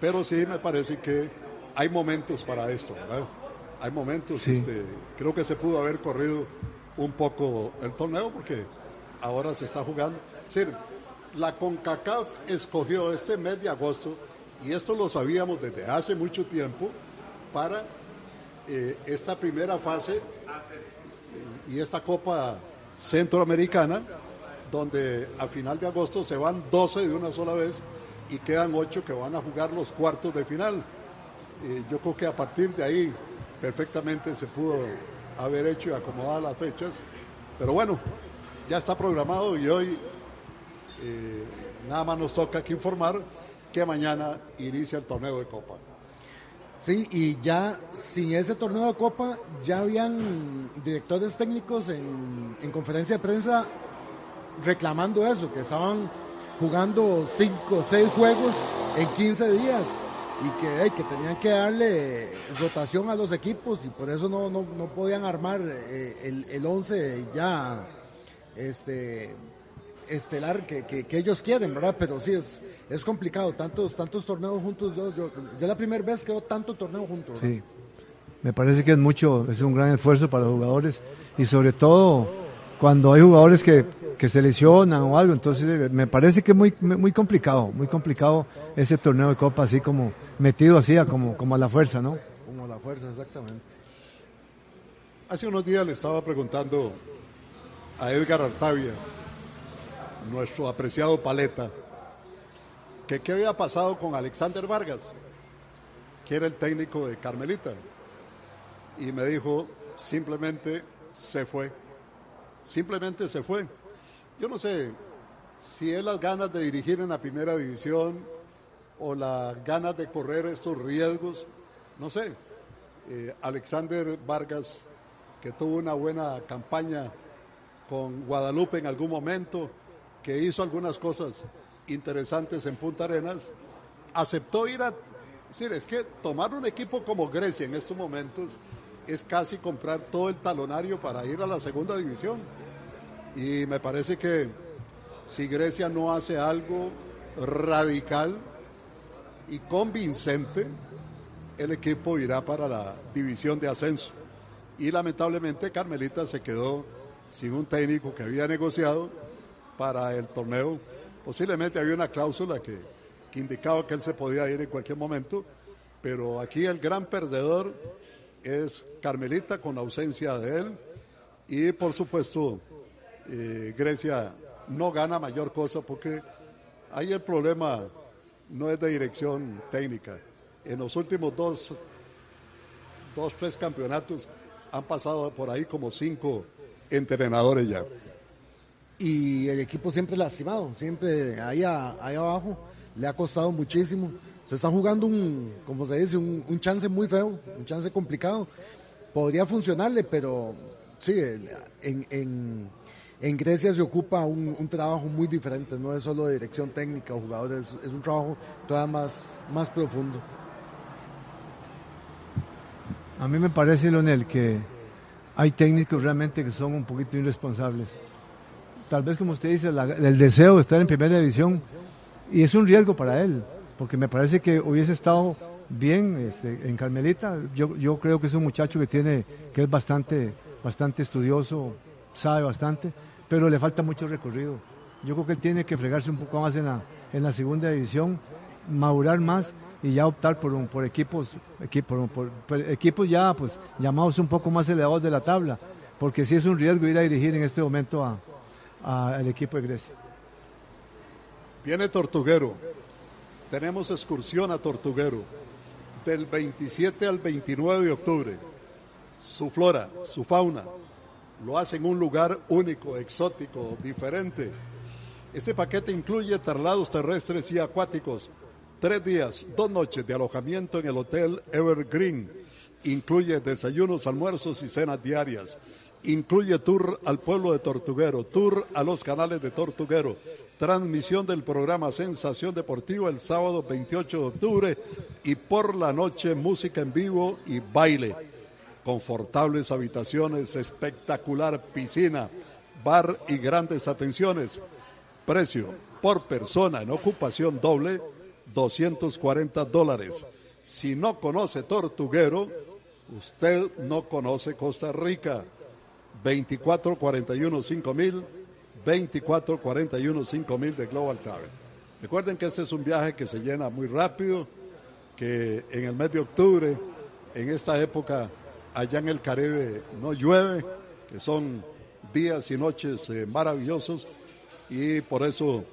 pero sí me parece que hay momentos para esto, ¿verdad? Hay momentos,
Sí.
este, creo que se pudo haber corrido un poco el torneo porque ahora se está jugando. Es decir, la CONCACAF escogió este mes de agosto, y esto lo sabíamos desde hace mucho tiempo, para eh, esta primera fase y esta Copa Centroamericana, donde a final de agosto se van 12 de una sola vez y quedan 8 que van a jugar los cuartos de final. Eh, yo creo que a partir de ahí perfectamente se pudo haber hecho y acomodar las fechas, pero bueno, ya está programado y hoy eh, nada más nos toca aquí informar que mañana inicia el torneo de Copa.
Sí, y ya sin ese torneo de Copa, ya habían directores técnicos en, en conferencia de prensa reclamando eso, que estaban jugando cinco o seis juegos en 15 días y que, hey, que tenían que darle rotación a los equipos y por eso no, no, no podían armar eh, el, el 11 ya este, estelar que, que- ellos quieren, ¿verdad? Pero sí, es, es complicado, tantos, tantos torneos juntos, yo, yo, yo la primera vez que veo tanto torneo juntos.
Sí, me parece que es mucho, es un gran esfuerzo para los jugadores y sobre todo cuando hay jugadores que, que se lesionan o algo, entonces eh, me parece que es muy, muy complicado, muy complicado ese torneo de copa así como metido así a como, como a la fuerza, ¿no?
Como la fuerza, exactamente.
Hace unos días le estaba preguntando a Edgar Artavia, nuestro apreciado paleta, que qué había pasado con Alexander Vargas, que era el técnico de Carmelita. Y me dijo, simplemente se fue. Simplemente se fue. Yo no sé si es las ganas de dirigir en la primera división o las ganas de correr estos riesgos, no sé. Eh, Alexander Vargas, que tuvo una buena campaña con Guadalupe en algún momento, que hizo algunas cosas interesantes en Punta Arenas, aceptó ir a... Es decir, es que tomar un equipo como Grecia en estos momentos es casi comprar todo el talonario para ir a la segunda división. Y me parece que si Grecia no hace algo radical y convincente, el equipo irá para la división de ascenso. Y lamentablemente Carmelita se quedó sin un técnico que había negociado para el torneo. Posiblemente había una cláusula que, indicaba que él se podía ir en cualquier momento, pero aquí el gran perdedor es Carmelita con ausencia de él y por supuesto eh, Grecia no gana mayor cosa porque ahí el problema no es de dirección técnica. En los últimos dos, dos, tres campeonatos han pasado por ahí como cinco entrenadores ya.
Y el equipo siempre lastimado, siempre ahí, ahí abajo, le ha costado muchísimo. Se está jugando un, como se dice, un, un chance muy feo, un chance complicado. Podría funcionarle, pero sí, en, en, en Grecia se ocupa un, trabajo muy diferente, no es solo de dirección técnica o jugadores, es un trabajo todavía más, más profundo.
A mí me parece, Leonel, que hay técnicos realmente que son un poquito irresponsables. Tal vez, como usted dice, el deseo de estar en primera división, y es un riesgo para él, porque me parece que hubiese estado bien este, en Carmelita. Yo, yo creo que es un muchacho que tiene, que es bastante, bastante estudioso, sabe bastante, pero le falta mucho recorrido. Yo creo que él tiene que fregarse un poco más en la, en la segunda división, madurar más y ya optar por, un, por equipos, equipo, equipos ya pues llamados un poco más elevados de la tabla, porque sí es un riesgo ir a dirigir en este momento al a, equipo de Grecia.
Viene Tortuguero, tenemos excursión a Tortuguero del 27 al 29 de octubre. Su flora, su fauna, lo hace en un lugar único, exótico, diferente. Este paquete incluye traslados terrestres y acuáticos, tres días, dos noches de alojamiento en el Hotel Evergreen. Incluye desayunos, almuerzos y cenas diarias. Incluye tour al pueblo de Tortuguero, tour a los canales de Tortuguero, transmisión del programa Sensación Deportiva el sábado 28 de octubre y por la noche música en vivo y baile. Confortables habitaciones, espectacular piscina, bar y grandes atenciones. Precio por persona en ocupación doble, 240 dólares. Si no conoce Tortuguero, usted no conoce Costa Rica. 2441 5000 2441 5000 de Global Travel. Recuerden que este es un viaje que se llena muy rápido, que en el mes de octubre, en esta época, allá en el Caribe no llueve, que son días y noches eh, maravillosos y por eso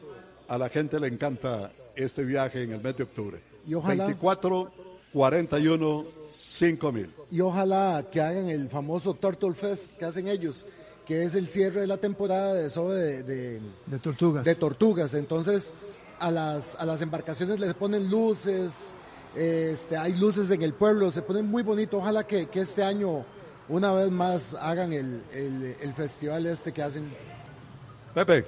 a la gente le encanta este viaje en el mes de octubre.
Y ojalá
24 41 5000.
Y ojalá que hagan el famoso Turtle Fest que hacen ellos, que es el cierre de la temporada de eso de, de,
de tortugas.
De tortugas. Entonces, a las, a las embarcaciones les ponen luces, este, hay luces en el pueblo, se ponen muy bonito. Ojalá que, que este año, una vez más, hagan el, el, el festival este que hacen.
Pepe.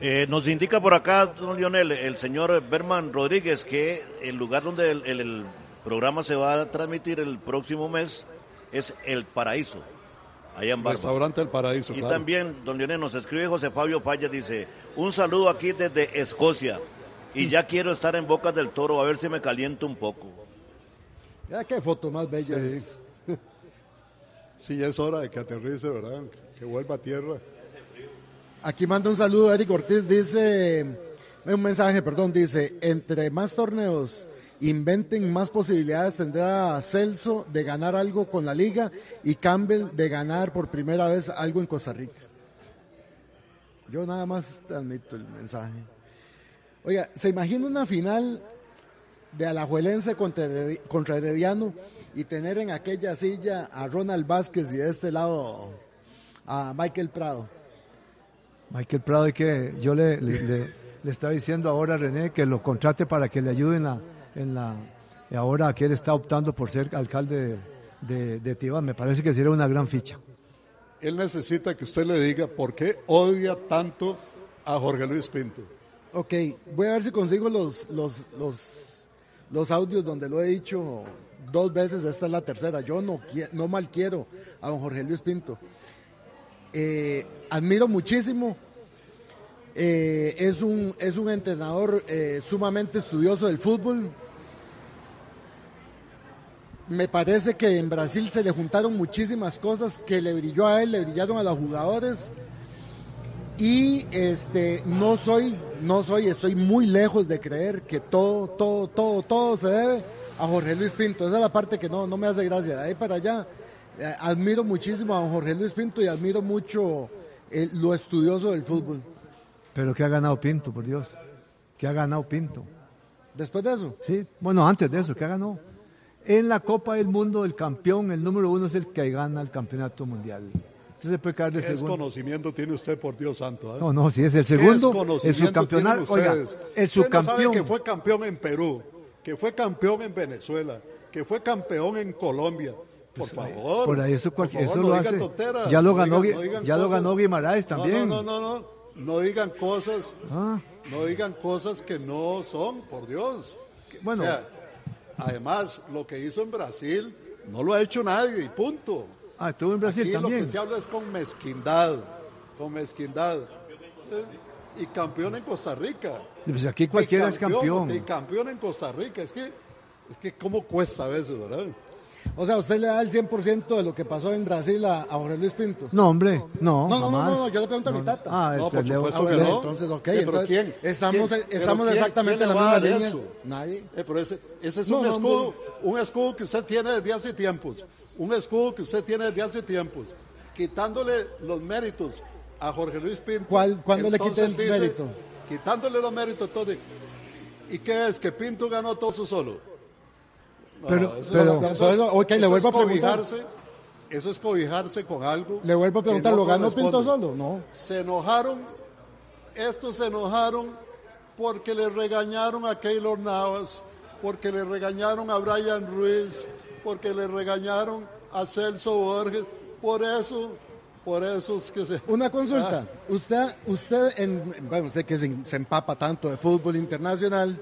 Eh, nos indica por acá, don Lionel, el señor Berman Rodríguez, que el lugar donde el, el, el programa se va a transmitir el próximo mes es El Paraíso, allá en Barba.
Restaurante El Paraíso.
Y
claro.
también, don Lionel, nos escribe José Fabio Paya, dice, un saludo aquí desde Escocia y ya quiero estar en Bocas del Toro, a ver si me caliento un poco.
Ya qué fotos más bellas.
Sí. sí, ya es hora de que aterrice, ¿verdad? Que vuelva a tierra.
Aquí manda un saludo Eric Ortiz, dice, un mensaje, perdón, dice, entre más torneos inventen más posibilidades tendrá Celso de ganar algo con la liga y Campbell de ganar por primera vez algo en Costa Rica. Yo nada más transmito el mensaje. Oiga, ¿se imagina una final de Alajuelense contra, Heredi- contra Herediano y tener en aquella silla a Ronald Vázquez y de este lado a Michael Prado?
Michael Prado, y que yo le, le, le- le estaba diciendo ahora a René que lo contrate para que le ayude en la, en la y ahora que él está optando por ser alcalde de, de. Me parece que sería una gran ficha.
Él necesita que usted le diga por qué odia tanto a Jorge Luis Pinto.
Ok, voy a ver si consigo los, los, los, los audios donde lo he dicho dos veces, esta es la tercera. Yo no, no mal quiero a don Jorge Luis Pinto. Eh, admiro muchísimo. Eh, es, un, es un entrenador eh, sumamente estudioso del fútbol. Me parece que en Brasil se le juntaron muchísimas cosas que le brilló a él, le brillaron a los jugadores y este no soy no soy estoy muy lejos de creer que todo todo todo todo se debe a Jorge Luis Pinto esa es la parte que no no me hace gracia de ahí para allá eh, admiro muchísimo a don Jorge Luis Pinto y admiro mucho eh, lo estudioso del fútbol
Pero que ha ganado Pinto, por Dios. Que ha ganado Pinto.
después de eso
Sí, bueno, antes de eso, que ha ganado. En la Copa del Mundo, el campeón, el número uno es el que gana el campeonato mundial. Puede caer de
¿Qué
segundo.
conocimiento tiene usted, por Dios santo? eh?
No, no, si es el
¿Qué
segundo,
desconocimiento
el subcampeonato. Oiga, el
Usted no sabe
subcampeón.
que fue campeón en Perú, que fue campeón en Venezuela, que fue campeón en Colombia. Por favor.
Por ahí eso,
por favor,
eso
no
lo hace.
tonteras,
Ya lo ganó,
no digan
ya lo ganó Guimaraes también.
No, no, no, no. No digan cosas,
Ah.
no digan cosas que no son, por Dios.
Bueno.
O sea, además, lo que hizo en Brasil no lo ha hecho nadie, y punto.
Ah, estuvo en Brasil
Aquí lo
también.
que se habla es con mezquindad, con mezquindad. Eh, Y campeón en Costa Rica.
Pues aquí cualquiera
Y
es campeón.
Y campeón en Costa Rica. Es que, es que cómo cuesta a veces, ¿verdad?
o sea usted le da el 100% de lo que pasó en Brasil a, a Jorge Luis Pinto
No, hombre, no,
no, no, no, no, yo le pregunto a mi tata.
Ah,
No,
el
por supuesto que no.
entonces, ok, entonces,
¿quién?
estamos-
¿Quién?
estamos
¿Pero quién-
exactamente
quién
en la misma línea.
eso?
Nadie.
Eh, pero ese, ese es
No,
un
no,
escudo, un escudo que usted tiene desde hace tiempos, un escudo que usted tiene desde hace tiempos, quitándole los méritos a Jorge Luis Pinto.
¿Cuál- cuándo le quité el mérito?
Quitándole los méritos, entonces, ¿y qué es? ¿Que Pinto ganó todo eso solo? No,
Pero-
eso,
pero-
eso es-
ok, le
eso
vuelvo a preguntar.
Eso es cobijarse con algo.
Le vuelvo a preguntar,
no
¿lo ganó Pinto solo? No.
Se enojaron, estos se enojaron porque le regañaron a Keylor Navas, porque le regañaron a Brian Ruiz, porque le regañaron a Celso Borges, por eso, por eso es que se...
Una consulta.
Ah,
Usted, usted, en, bueno, sé que se, se empapa tanto de fútbol internacional.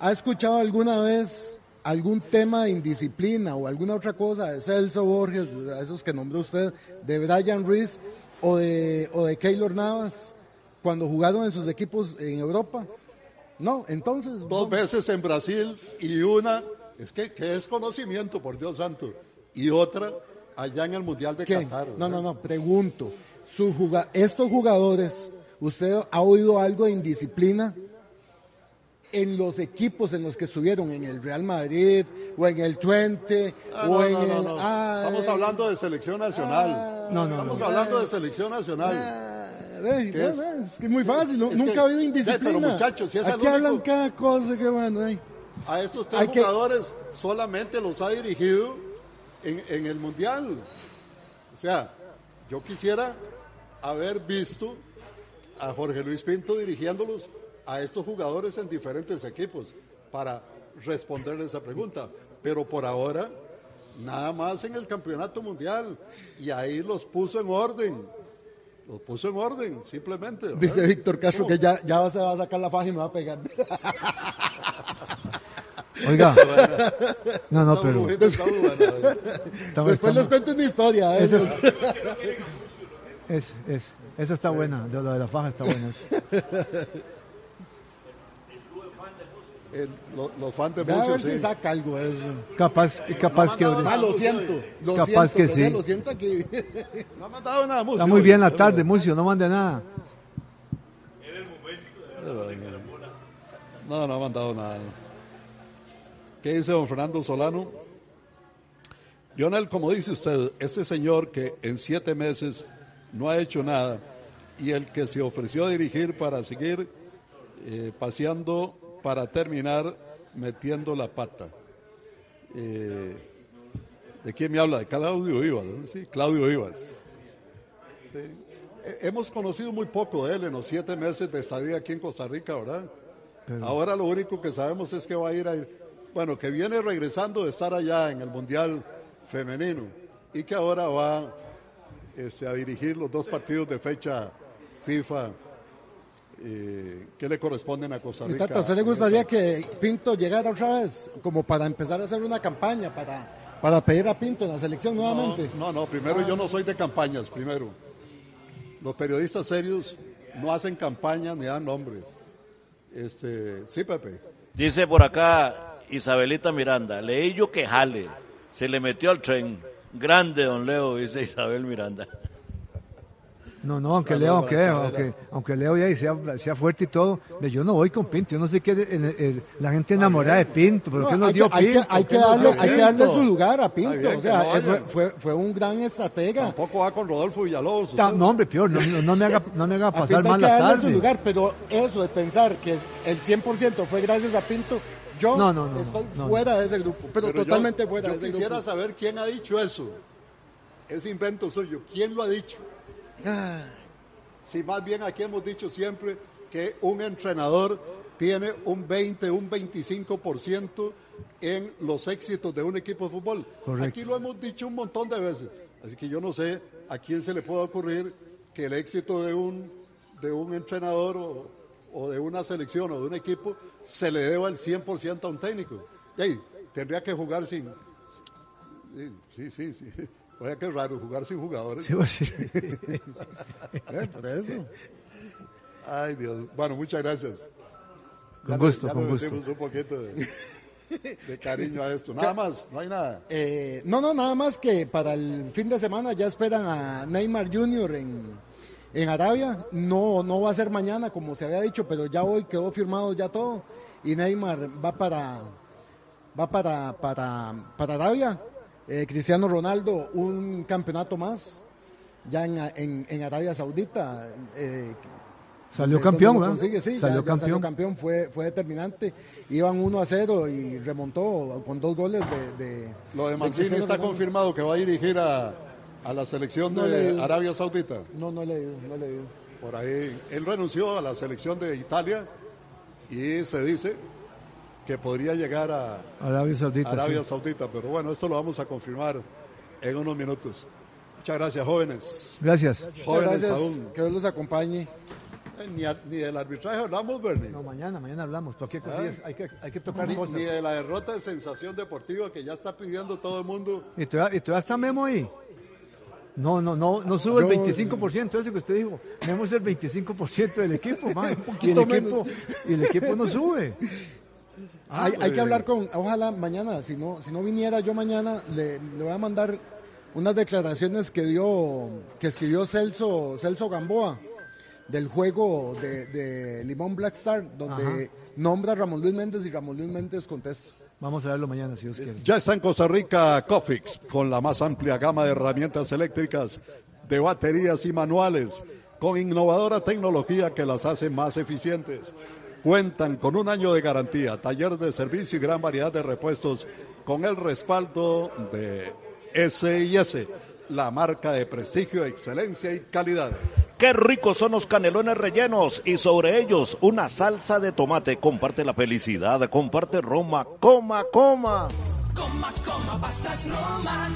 ¿Ha escuchado alguna vez algún tema de indisciplina o alguna otra cosa de Celso Borges, esos que nombró usted, de Brian Ruiz o de, o de Keylor Navas, cuando jugaron en sus equipos en Europa? No, entonces.
dos veces en Brasil y una, es que, que es conocimiento, por Dios santo, y otra allá en el Mundial de
¿Qué?
Qatar.
No, no, no, pregunto. Su juga- estos jugadores, ¿usted ha oído algo de indisciplina en los equipos en los que estuvieron, en el Real Madrid o en el Twente
Ah,
o
no,
en
no, no,
el... Ah,
Estamos hablando de selección nacional.
Ah,
No, no,
Estamos hablando de selección nacional. ¿Qué es?
que es muy fácil, no-
Es
nunca
que-
ha habido indisciplina.
pero muchachos, si es
Aquí hablan
único-
cada cosa que bueno, eh.
A estos tres
que-
jugadores solamente los ha dirigido en, en el Mundial. O sea, yo quisiera haber visto a Jorge Luis Pinto dirigiéndolos a estos jugadores en diferentes equipos para responderle esa pregunta. Pero por ahora, nada más en el Campeonato Mundial. Y ahí los puso en orden. Los puso en orden, simplemente. ¿verdad?
Dice Víctor Castro
¿Cómo?
que ya, ya se va a sacar la faja y me va a pegar.
Oiga, no, no, pero
bonito, está muy bueno.
estamos-
Después les cuento una historia. de
Esa- es, es, esa está buena, de lo de la faja está buena.
El- lo- los fans de
Ve a
Bucio,
ver si saca algo de eso.
Capaz, capaz que
Ah, lo siento. Lo
Capaz
siento,
que sí.
Lo siento aquí.
No ha mandado nada, Mucio.
está muy bien la tarde, Mucio, no mande nada.
No, no ha mandado nada. ¿Qué dice don Fernando Solano? Lionel, como dice usted, este señor que en siete meses no ha hecho nada, y el que se ofreció a dirigir para seguir eh, paseando para terminar metiendo la pata. Eh, ¿De quién me habla? De Claudio Vivas, ¿no? Sí, Claudio Vivas. Sí. Eh, Hemos conocido muy poco de él en los siete meses de estadía aquí en Costa Rica, ¿verdad? Ahora lo único que sabemos es que va a ir a ir, bueno, que viene regresando de estar allá en el Mundial Femenino y que ahora va este, a dirigir los dos partidos de fecha FIFA eh, que le corresponden a Costa Rica.
Tata, ¿a usted le gustaría que Pinto llegara otra vez? Como para empezar a hacer una campaña, para, para pedir a Pinto en la selección nuevamente.
No, no, primero yo no soy de campañas, primero. Los periodistas serios no hacen campañas ni dan nombres. Este, sí, Pepe.
Dice por acá Isabelita Miranda, leí yo que jale, se le metió al tren. Grande, don Leo, dice Isabel Miranda.
No, no, aunque Leo, aunque, aunque, aunque Leo ya sea, sea fuerte y todo, yo no voy con Pinto, yo no sé qué, el- el- la gente enamorada de Pinto, pero
No,
¿qué nos
hay,
dio
que, hay, que,
Pinto?
hay
¿Qué
que darle, hay que darle su lugar a Pinto.
bien,
o
que
sea,
no
él fue, fue, fue un gran estratega.
Tampoco va con Rodolfo Villalobos.
Ta-. No, hombre, peor, no, no, no me haga, no me haga pasar
Pinto hay
mal
que
la
darle su
tarde.
lugar, pero eso de pensar que el 100% fue gracias a Pinto, yo
No, no, no,
estoy
no, no.
fuera de ese grupo, pero,
Pero yo-
totalmente fuera
yo
de ese
quisiera
grupo.
saber quién ha dicho eso. Ese invento suyo. ¿Quién lo ha dicho?
Ah.
Si más bien aquí hemos dicho siempre que un entrenador tiene un 20, un 25% en los éxitos de un equipo de fútbol.
Correcto.
Aquí lo hemos dicho un montón de veces. Así que yo no sé a quién se le puede ocurrir que el éxito de un, de un entrenador o, o de una selección o de un equipo se le deba el 100% a un técnico. Y ahí, tendría que jugar sin... Sí, sí, sí. sí. Oye, qué raro, jugar sin jugadores.
Sí, pues, sí.
Eh, por eso.
Ay, Dios. Bueno, muchas gracias.
Con gusto,
ya
con
le
gusto.
un poquito de, de cariño a esto. Nada más, no hay nada.
Eh, no, no, nada más que para el fin de semana ya esperan a Neymar Jr. en, en Arabia. No, no va a ser mañana como se había dicho, pero ya hoy quedó firmado ya todo. Y Neymar va para, va para, para, para Arabia. Eh, Cristiano Ronaldo, un campeonato más, ya en, en, en Arabia Saudita. eh,
Salió campeón, ¿verdad?
consigue, sí,
Salió
ya- ya salió
campeón.
campeón, fue, fue determinante. Iban 1 a 0 y remontó con dos goles de. de
Lo de Mancini está confirmado que va a dirigir a, a la selección
No
de. Arabia Saudita.
No, no he leído, no he leído.
Por ahí, él renunció a la selección de Italia y se dice que podría llegar a
Arabia Saudita.
Arabia
sí.
Saudita. Pero bueno, esto lo vamos a confirmar en unos minutos. Muchas gracias, jóvenes.
Gracias.
Muchas
Jóvenes
gracias,
aún.
que Dios los acompañe.
Eh, Ni, a- ni del arbitraje hablamos, Bernie.
No, mañana, mañana hablamos. Cualquier
Ah.
cosilla, hay que, hay que tocar
Ni,
cosas.
ni de la derrota de sensación deportiva que ya está pidiendo todo el mundo.
¿Y todavía, y todavía está Memo ahí? No, no, no, no sube
Yo-
el 25%, eso que usted dijo. Es el 25% del equipo, man. y, el
poquito
equipo
menos.
y el equipo no sube.
hay, hay que hablar con, ojalá mañana, si no, si no viniera yo mañana, le, le voy a mandar unas declaraciones que dio, que escribió Celso, Celso Gamboa del juego de, de Limón Black Star, donde
Ajá.
nombra a Ramón Luis Méndez y Ramón Luis Méndez contesta.
Vamos a verlo mañana, si Dios quiere.
Ya está en Costa Rica Cofix, con la más amplia gama de herramientas eléctricas, de baterías y manuales, con innovadora tecnología que las hace más eficientes. Cuentan con un año de garantía, taller de servicio y gran variedad de repuestos, con el respaldo de S&S, la marca de prestigio, excelencia y calidad.
Qué ricos son los canelones rellenos y sobre ellos una salsa de tomate. Comparte la felicidad, comparte Roma, coma, coma.
Coma, coma, pastas Roma.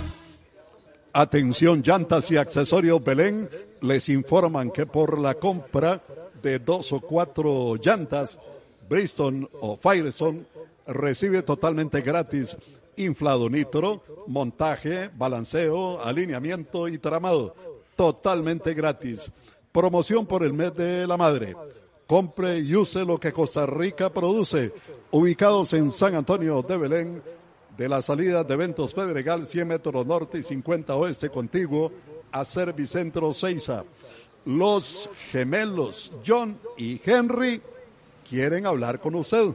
Atención, llantas y accesorios Belén les informan que por la compra de dos o cuatro llantas, Bristol o Firestone recibe totalmente gratis inflado nitro, montaje, balanceo, alineamiento y tramado. Totalmente gratis. Promoción por el mes de la madre. Compre y use lo que Costa Rica produce. Ubicados en San Antonio de Belén, de la salida de Eventos Pedregal, 100 metros norte y 50 oeste contiguo, a Servicentro Seiza. Los gemelos John y Henry quieren hablar con usted.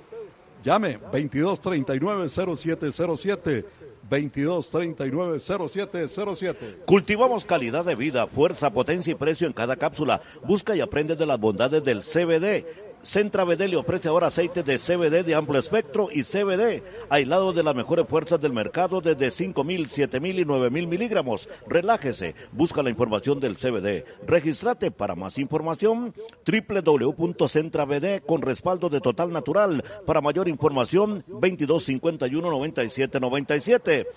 Llame 2239-0707, 22 39 0707.
Cultivamos calidad de vida, fuerza, potencia y precio en cada cápsula. Busca y aprende de las bondades del CBD. Centra BD le ofrece ahora aceite de CBD de amplio espectro y CBD, aislado de las mejores fuerzas del mercado desde 5.000, 7.000 y 9.000 miligramos. Relájese, busca la información del CBD. Regístrate para más información www.centrabd con respaldo de Total Natural. Para mayor información 2251 97 97.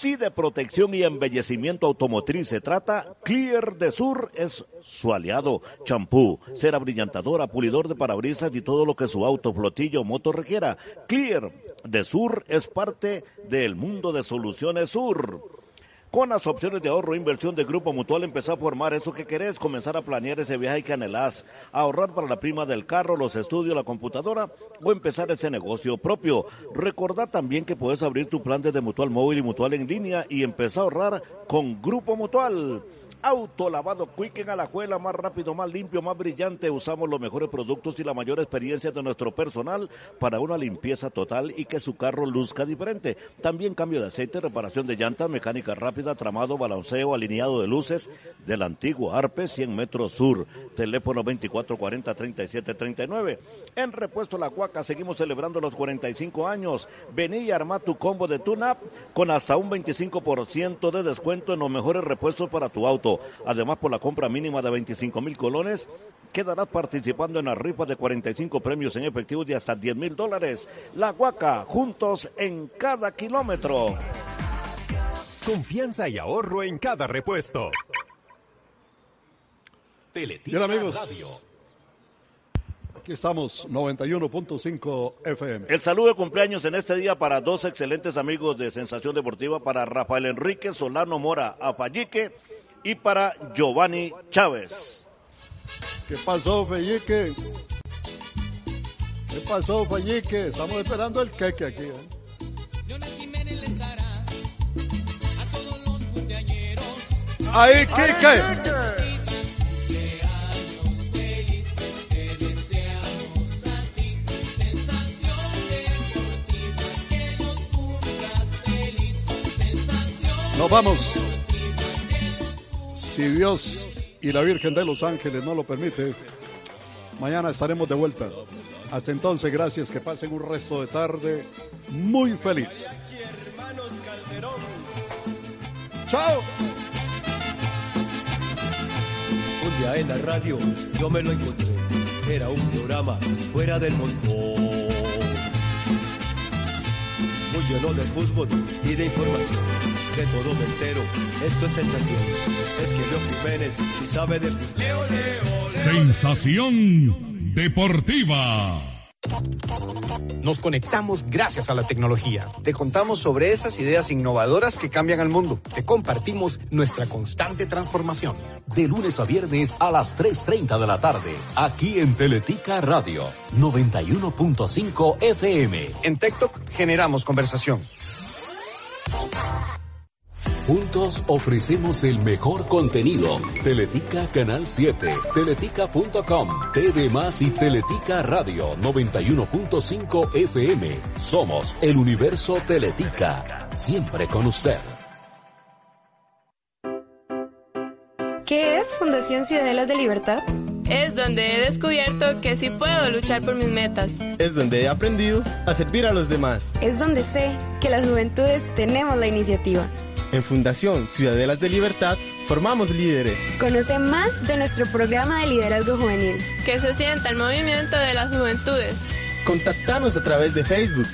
Si de protección y embellecimiento automotriz se trata, Clear de Sur es su aliado. Champú, cera brillantadora, pulidor de parabrisas y todo lo que su auto, flotillo o moto requiera. Clear de Sur es parte del mundo de soluciones Sur. Con las opciones de ahorro e inversión de Grupo Mutual empezar a formar eso que querés, comenzar a planear ese viaje que anhelás, ahorrar para la prima del carro, los estudios, la computadora o empezar ese negocio propio. Recordá también que puedes abrir tu plan desde Mutual Móvil y Mutual en línea y empezar a ahorrar con Grupo Mutual. Auto lavado Quick en Alajuela, más rápido, más limpio, más brillante. Usamos los mejores productos y la mayor experiencia de nuestro personal para una limpieza total y que su carro luzca diferente. También cambio de aceite, reparación de llantas, mecánica rápida, tramado, balanceo, alineado de luces del antiguo Arpe 100 metros sur. Teléfono 2440-3739. En repuesto La Cuaca seguimos celebrando los 45 años. Vení y arma tu combo de tune-up con hasta un 25% de descuento en los mejores repuestos para tu auto. Además, por la compra mínima de 25 mil colones, quedarás participando en la rifa de 45 premios en efectivo de hasta 10 mil dólares. La Guaca, juntos en cada kilómetro.
Confianza y ahorro en cada repuesto.
Bien, amigos. Aquí estamos, 91.5 FM.
El saludo de cumpleaños en este día para dos excelentes amigos de Sensación Deportiva, para Rafael Enrique Solano Mora Apayique y para Giovanni Chávez.
¿Qué pasó, Fellique? ¿Qué pasó, Fellique? Estamos esperando el queque aquí. ¿eh? ¡Ahí, Kike! Nos vamos. Si Dios y la Virgen de los Ángeles no lo permite, mañana estaremos de vuelta. Hasta entonces, gracias, que pasen un resto de tarde muy feliz. ¡Chao!
Un día en la radio yo me lo encontré, era un programa fuera del montón. Muy lleno de fútbol y de información de todo me entero. Esto es sensación. Es que yo Jiménez y sabe de Leo, Leo,
Sensación deportiva.
Nos conectamos gracias a la tecnología. Te contamos sobre esas ideas innovadoras que cambian al mundo. Te compartimos nuestra constante transformación.
De lunes a viernes a las 3.30 de la tarde, aquí en Teletica Radio, 91.5 FM.
En TikTok generamos conversación.
Juntos ofrecemos el mejor contenido. Teletica Canal 7, teletica.com, TV Más y Teletica Radio 91.5 FM. Somos el universo Teletica, siempre con usted.
¿Qué es Fundación Ciudadelas de Libertad?
Es donde he descubierto que sí puedo luchar por mis metas.
Es donde he aprendido a servir a los demás.
Es donde sé que las juventudes tenemos la iniciativa.
En Fundación Ciudadelas de Libertad formamos líderes.
Conoce más de nuestro programa de liderazgo juvenil.
Que se sienta el movimiento de las juventudes.
Contactanos a través de Facebook.